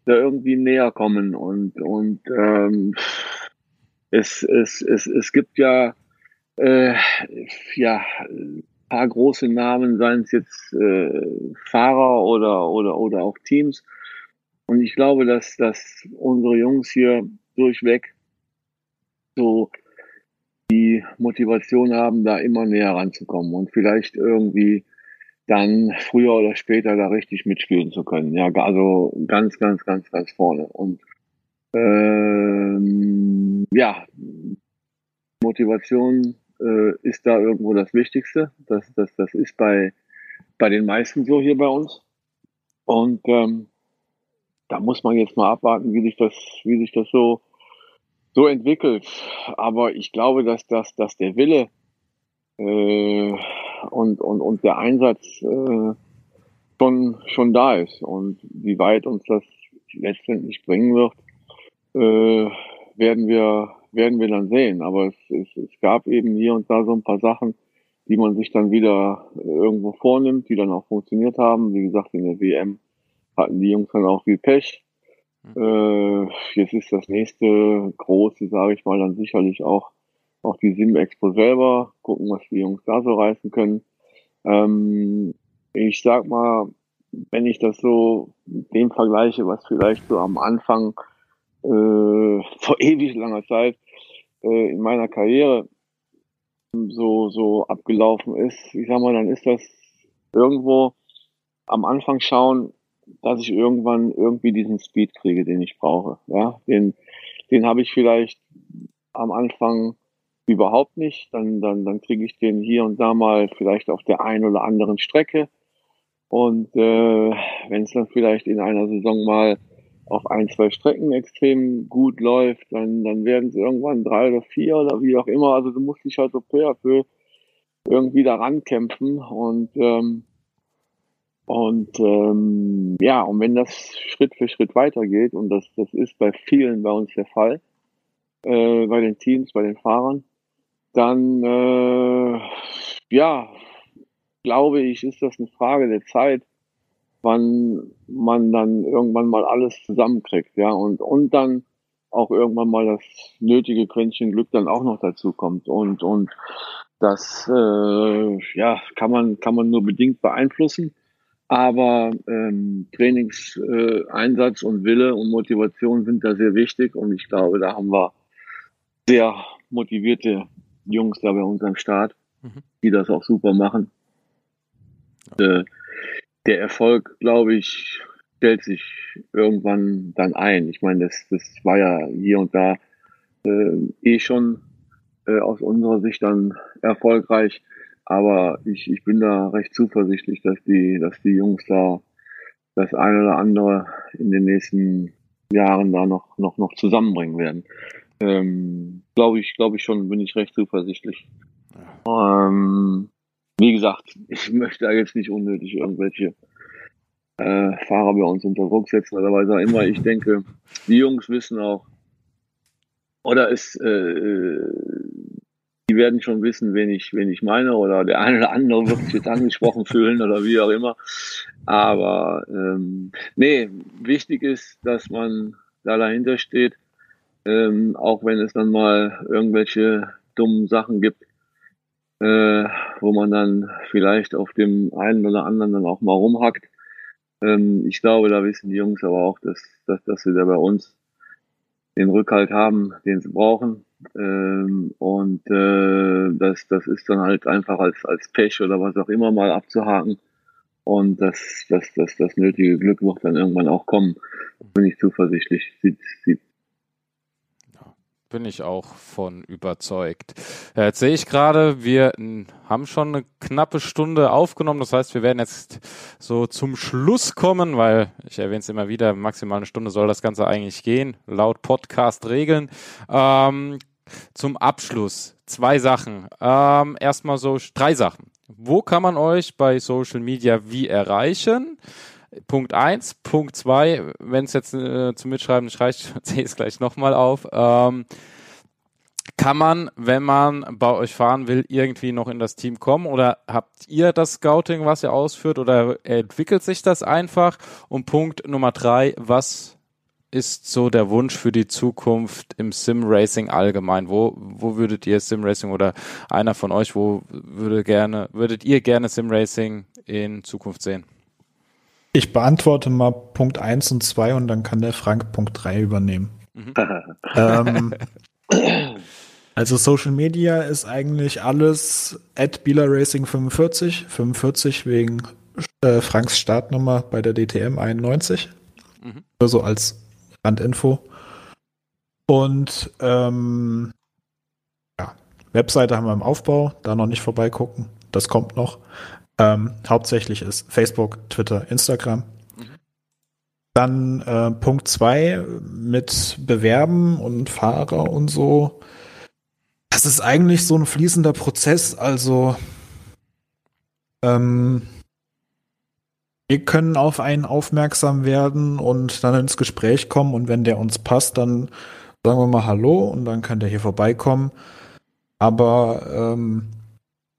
da irgendwie näher kommen. Und und ähm, es, es, es, es gibt ja äh, ja paar große Namen, seien es jetzt äh, Fahrer oder oder oder auch Teams. Und ich glaube, dass dass unsere Jungs hier durchweg so die Motivation haben, da immer näher ranzukommen und vielleicht irgendwie dann früher oder später da richtig mitspielen zu können. Ja, also ganz, ganz, ganz, ganz vorne. Und ähm, ja, Motivation äh, ist da irgendwo das Wichtigste. Das, das, das ist bei, bei den meisten so hier bei uns. Und ähm, da muss man jetzt mal abwarten, wie sich das, wie sich das so, so entwickelt. Aber ich glaube, dass, dass, dass der Wille äh, und, und, und der Einsatz äh, schon, schon da ist. Und wie weit uns das letztendlich bringen wird, äh, werden wir werden wir dann sehen. Aber es, es, es gab eben hier und da so ein paar Sachen, die man sich dann wieder irgendwo vornimmt, die dann auch funktioniert haben. Wie gesagt, in der WM hatten die Jungs dann auch viel Pech. Mhm. Äh, jetzt ist das nächste große, sage ich mal, dann sicherlich auch auch die Sim Expo selber, gucken, was die Jungs da so reißen können. Ähm, ich sag mal, wenn ich das so dem vergleiche, was vielleicht so am Anfang äh, vor ewig langer Zeit äh, in meiner Karriere so so abgelaufen ist, ich sag mal, dann ist das irgendwo am Anfang schauen, dass ich irgendwann irgendwie diesen Speed kriege, den ich brauche. Ja, den, den habe ich vielleicht am Anfang überhaupt nicht. Dann, dann, dann kriege ich den hier und da mal vielleicht auf der einen oder anderen Strecke. Und äh, wenn es dann vielleicht in einer Saison mal auf ein, zwei Strecken extrem gut läuft, dann, dann werden es irgendwann drei oder vier oder wie auch immer. Also du musst dich halt so peu à peu irgendwie daran kämpfen und ähm, und ähm, ja, und wenn das Schritt für Schritt weitergeht, und das, das ist bei vielen bei uns der Fall, äh, bei den Teams, bei den Fahrern, dann äh, ja, glaube ich, ist das eine Frage der Zeit, wann man dann irgendwann mal alles zusammenkriegt, ja, und, und dann auch irgendwann mal das nötige Quäntchen Glück dann auch noch dazu kommt. Und, und das äh, ja, kann man, kann man nur bedingt beeinflussen. Aber ähm, Trainingseinsatz äh, und Wille und Motivation sind da sehr wichtig. Und ich glaube, da haben wir sehr motivierte Jungs da bei uns am Start, mhm. die das auch super machen. Ja. Äh, der Erfolg, glaube ich, stellt sich irgendwann dann ein. Ich meine, das, das war ja hier und da äh, eh schon äh, aus unserer Sicht dann erfolgreich. Aber ich, ich bin da recht zuversichtlich, dass die, dass die Jungs da das eine oder andere in den nächsten Jahren da noch, noch, noch zusammenbringen werden. Ähm, glaube ich, glaube ich schon, bin ich recht zuversichtlich. Ähm, wie gesagt, ich möchte da jetzt nicht unnötig irgendwelche äh, Fahrer bei uns unter Druck setzen oder was auch immer. Ich denke, die Jungs wissen auch, oder es, äh, die werden schon wissen, wen ich, wen ich meine, oder der eine oder andere wird sich jetzt angesprochen fühlen oder wie auch immer. Aber ähm, nee, wichtig ist, dass man da dahinter steht ähm, auch wenn es dann mal irgendwelche dummen Sachen gibt, äh, wo man dann vielleicht auf dem einen oder anderen dann auch mal rumhackt. Ähm, ich glaube, da wissen die Jungs aber auch, dass, dass, dass sie da bei uns den Rückhalt haben, den sie brauchen. Ähm, und äh, das, das ist dann halt einfach als, als Pech oder was auch immer mal abzuhaken. Und das, das, das, das nötige Glück wird dann irgendwann auch kommen. Bin ich zuversichtlich. Sieht, sieht bin ich auch von überzeugt. Jetzt sehe ich gerade, wir haben schon eine knappe Stunde aufgenommen. Das heißt, wir werden jetzt so zum Schluss kommen, weil ich erwähne es immer wieder, maximal eine Stunde soll das Ganze eigentlich gehen, laut Podcast-Regeln. Ähm, zum Abschluss zwei Sachen. Ähm, erstmal so drei Sachen. Wo kann man euch bei Social Media wie erreichen? Punkt eins. Punkt zwei, wenn es jetzt äh, zum Mitschreiben nicht reicht, sehe ich es gleich nochmal auf. Ähm, kann man, wenn man bei euch fahren will, irgendwie noch in das Team kommen oder habt ihr das Scouting, was ihr ausführt oder entwickelt sich das einfach? Und Punkt Nummer drei, was ist so der Wunsch für die Zukunft im Sim-Racing allgemein? Wo, wo würdet ihr Sim-Racing oder einer von euch, wo würde gerne, würdet ihr gerne Sim-Racing in Zukunft sehen? Ich beantworte mal Punkt 1 und 2 und dann kann der Frank Punkt 3 übernehmen. Mhm. ähm, also Social Media ist eigentlich alles at Racing 45, 45 wegen äh, Franks Startnummer bei der DTM 91. Mhm. Also als Randinfo. Und ähm, ja, Webseite haben wir im Aufbau, da noch nicht vorbeigucken. Das kommt noch. Ähm, hauptsächlich ist Facebook, Twitter, Instagram. Dann äh, Punkt zwei mit Bewerben und Fahrer und so. Das ist eigentlich so ein fließender Prozess. Also ähm, wir können auf einen aufmerksam werden und dann ins Gespräch kommen und wenn der uns passt, dann sagen wir mal Hallo und dann kann der hier vorbeikommen. Aber ähm,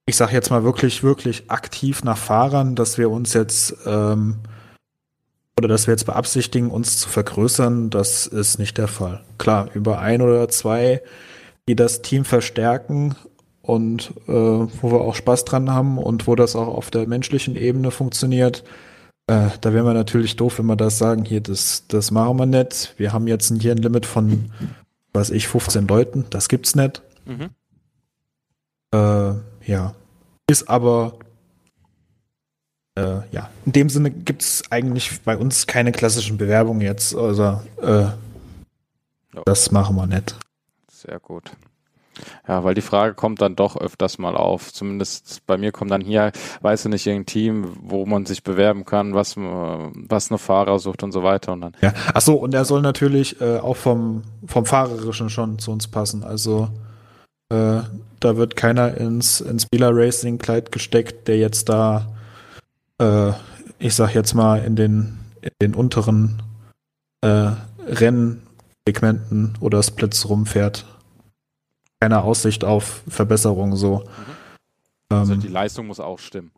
ich sage jetzt mal wirklich, wirklich aktiv nach Fahrern, dass wir uns jetzt ähm, oder dass wir jetzt beabsichtigen, uns zu vergrößern, das ist nicht der Fall. Klar, über ein oder zwei, die das Team verstärken und äh, wo wir auch Spaß dran haben und wo das auch auf der menschlichen Ebene funktioniert, äh, da wären wir natürlich doof, wenn wir das sagen, hier, das, das machen wir nicht. Wir haben jetzt hier ein Limit von, was ich, 15 Leuten, das gibt's nicht. Mhm. Äh, ja. Ist aber äh, ja, in dem Sinne gibt es eigentlich bei uns keine klassischen Bewerbungen jetzt. Also äh, das machen wir nicht. Sehr gut. Ja, weil die Frage kommt dann doch öfters mal auf. Zumindest bei mir kommt dann hier, weiß ich nicht, irgendein Team, wo man sich bewerben kann, was, was eine Fahrer sucht und so weiter. Und dann. Ja, ach so, und er soll natürlich äh, auch vom, vom Fahrerischen schon zu uns passen. Also äh, da wird keiner ins, ins Spieler Racing Kleid gesteckt, der jetzt da äh, ich sag jetzt mal, in den, in den unteren äh, Rennsegmenten oder Splits rumfährt. Keine Aussicht auf Verbesserung so. Mhm. Also ähm, die Leistung muss auch stimmen.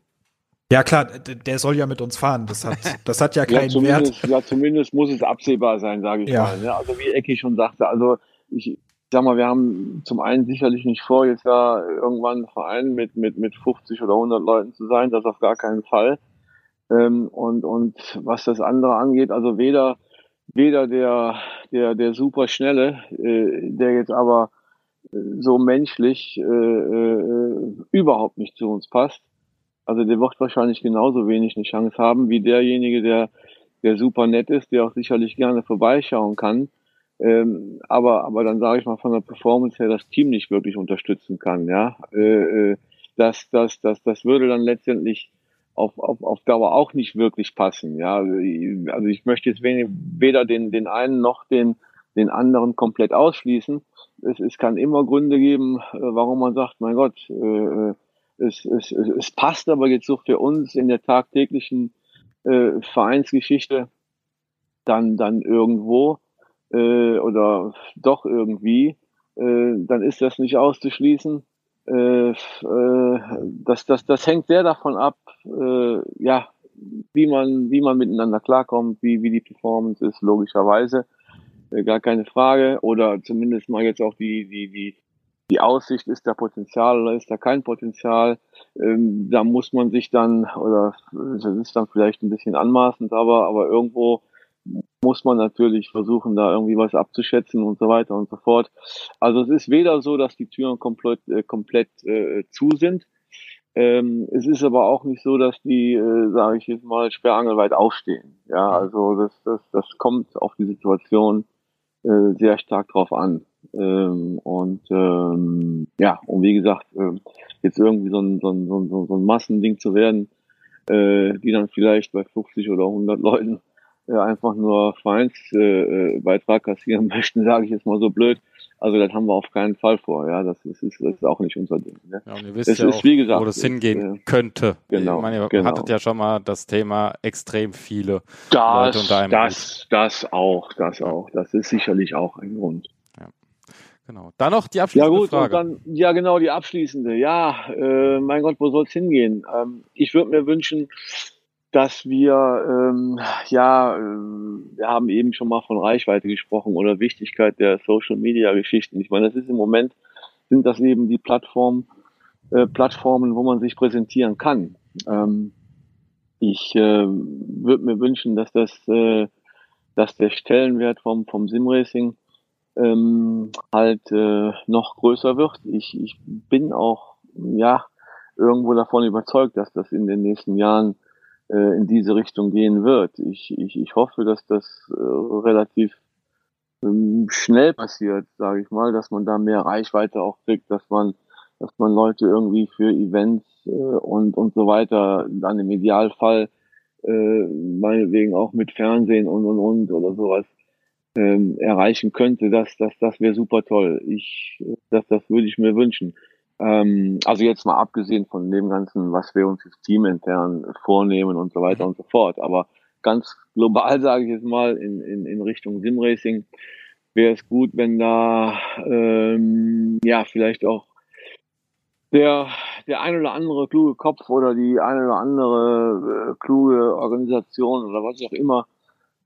Ja klar, der soll ja mit uns fahren. Das hat, das hat ja keinen ja, Wert. Ja, zumindest muss es absehbar sein, sage ich ja. mal. Ne? Also wie Ecki schon sagte, also ich sag mal, wir haben zum einen sicherlich nicht vor, jetzt da irgendwann ein Verein mit, mit, mit 50 oder 100 Leuten zu sein, das auf gar keinen Fall. Ähm, und, und was das andere angeht, also weder, weder der, der, der super schnelle, äh, der jetzt aber äh, so menschlich äh, äh, überhaupt nicht zu uns passt. Also der wird wahrscheinlich genauso wenig eine Chance haben wie derjenige, der, der super nett ist, der auch sicherlich gerne vorbeischauen kann. Ähm, aber, aber dann sage ich mal von der Performance her das Team nicht wirklich unterstützen kann. Ja, äh, äh das, das, das, das würde dann letztendlich auf, auf, auf Dauer auch nicht wirklich passen. Ja, also ich möchte jetzt weder den, den einen noch den, den anderen komplett ausschließen. Es, es kann immer Gründe geben, äh, warum man sagt, mein Gott, äh, es, es, es passt aber jetzt so für uns in der tagtäglichen äh, Vereinsgeschichte dann, dann irgendwo äh, oder doch irgendwie, äh, dann ist das nicht auszuschließen. Äh, äh, das, das, das hängt sehr davon ab, äh, ja, wie man, wie man miteinander klarkommt, wie, wie die Performance ist, logischerweise. Äh, gar keine Frage. Oder zumindest mal jetzt auch die, die, die, die Aussicht, ist da Potenzial oder ist da kein Potenzial? Ähm, da muss man sich dann, oder das ist dann vielleicht ein bisschen anmaßend, aber, aber irgendwo muss man natürlich versuchen, da irgendwie was abzuschätzen und so weiter und so fort. Also es ist weder so, dass die Türen komplett, äh, komplett äh, zu sind. Ähm, es ist aber auch nicht so, dass die, äh, sage ich jetzt mal, sperrangelweit aufstehen. Ja, also das, das, das kommt auf die Situation äh, sehr stark drauf an. Ähm, und ähm, ja, und wie gesagt, äh, jetzt irgendwie so ein, so ein, so ein, so ein Massending zu werden, äh, die dann vielleicht bei 50 oder 100 Leuten einfach nur Vereinsbeitrag äh, kassieren möchten, sage ich jetzt mal so blöd. Also das haben wir auf keinen Fall vor. Ja, das ist, ist, das ist auch nicht unser Ding. Ne? Ja, und ihr wisst es ja ist, auch, wie gesagt, wo das hingehen äh, könnte. Genau. Ich meine, ihr genau. hattet ja schon mal das Thema extrem viele das, Leute unter einem Das, das auch, das auch. Das ist sicherlich auch ein Grund. Ja. Genau. Dann noch die abschließende ja, gut, Frage. Dann, ja, genau, die abschließende. Ja, äh, mein Gott, wo soll es hingehen? Ähm, ich würde mir wünschen, dass wir, ähm, ja, äh, wir haben eben schon mal von Reichweite gesprochen oder Wichtigkeit der Social Media Geschichten. Ich meine, das ist im Moment, sind das eben die Plattformen, äh, Plattformen, wo man sich präsentieren kann. Ähm, ich äh, würde mir wünschen, dass das, äh, dass der Stellenwert vom, vom Simracing ähm, halt äh, noch größer wird. Ich, ich bin auch, ja, irgendwo davon überzeugt, dass das in den nächsten Jahren äh, in diese Richtung gehen wird. Ich, ich, ich hoffe, dass das äh, relativ ähm, schnell passiert, sage ich mal, dass man da mehr Reichweite auch kriegt, dass man, dass man Leute irgendwie für Events äh, und und so weiter dann im Idealfall äh, meinetwegen auch mit Fernsehen und und und oder sowas ähm, erreichen könnte, das, das, das wäre super toll. Ich, das, das würde ich mir wünschen. Ähm, also jetzt mal abgesehen von dem Ganzen, was wir uns als Team intern vornehmen und so weiter mhm. und so fort. Aber ganz global sage ich jetzt mal in, in, in Richtung Simracing wäre es gut, wenn da ähm, ja vielleicht auch der, der ein oder andere kluge Kopf oder die eine oder andere äh, kluge Organisation oder was auch immer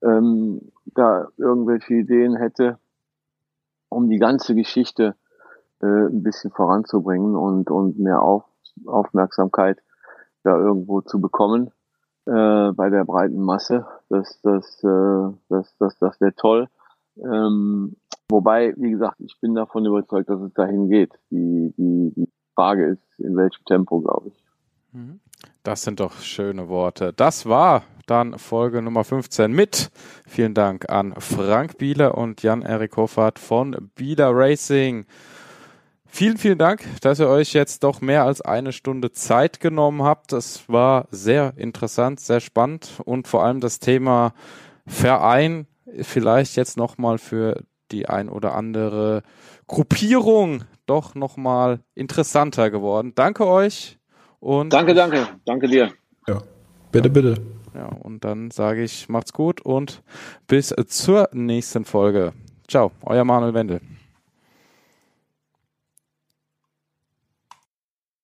ähm, da irgendwelche Ideen hätte, um die ganze Geschichte äh, ein bisschen voranzubringen und, und mehr Auf, Aufmerksamkeit da irgendwo zu bekommen äh, bei der breiten Masse. Das, das, äh, das, das, das wäre toll. Ähm, wobei, wie gesagt, ich bin davon überzeugt, dass es dahin geht. Die, die, die Frage ist, in welchem Tempo, glaube ich. Mhm. Das sind doch schöne Worte. Das war dann Folge Nummer 15 mit. Vielen Dank an Frank Bieler und Jan-Erik Hoffert von Bieler Racing. Vielen, vielen Dank, dass ihr euch jetzt doch mehr als eine Stunde Zeit genommen habt. Das war sehr interessant, sehr spannend und vor allem das Thema Verein vielleicht jetzt nochmal für die ein oder andere Gruppierung doch nochmal interessanter geworden. Danke euch und. Danke, danke. Danke dir. Ja, bitte, bitte. Ja, und dann sage ich, macht's gut und bis zur nächsten Folge. Ciao, euer Manuel Wendel.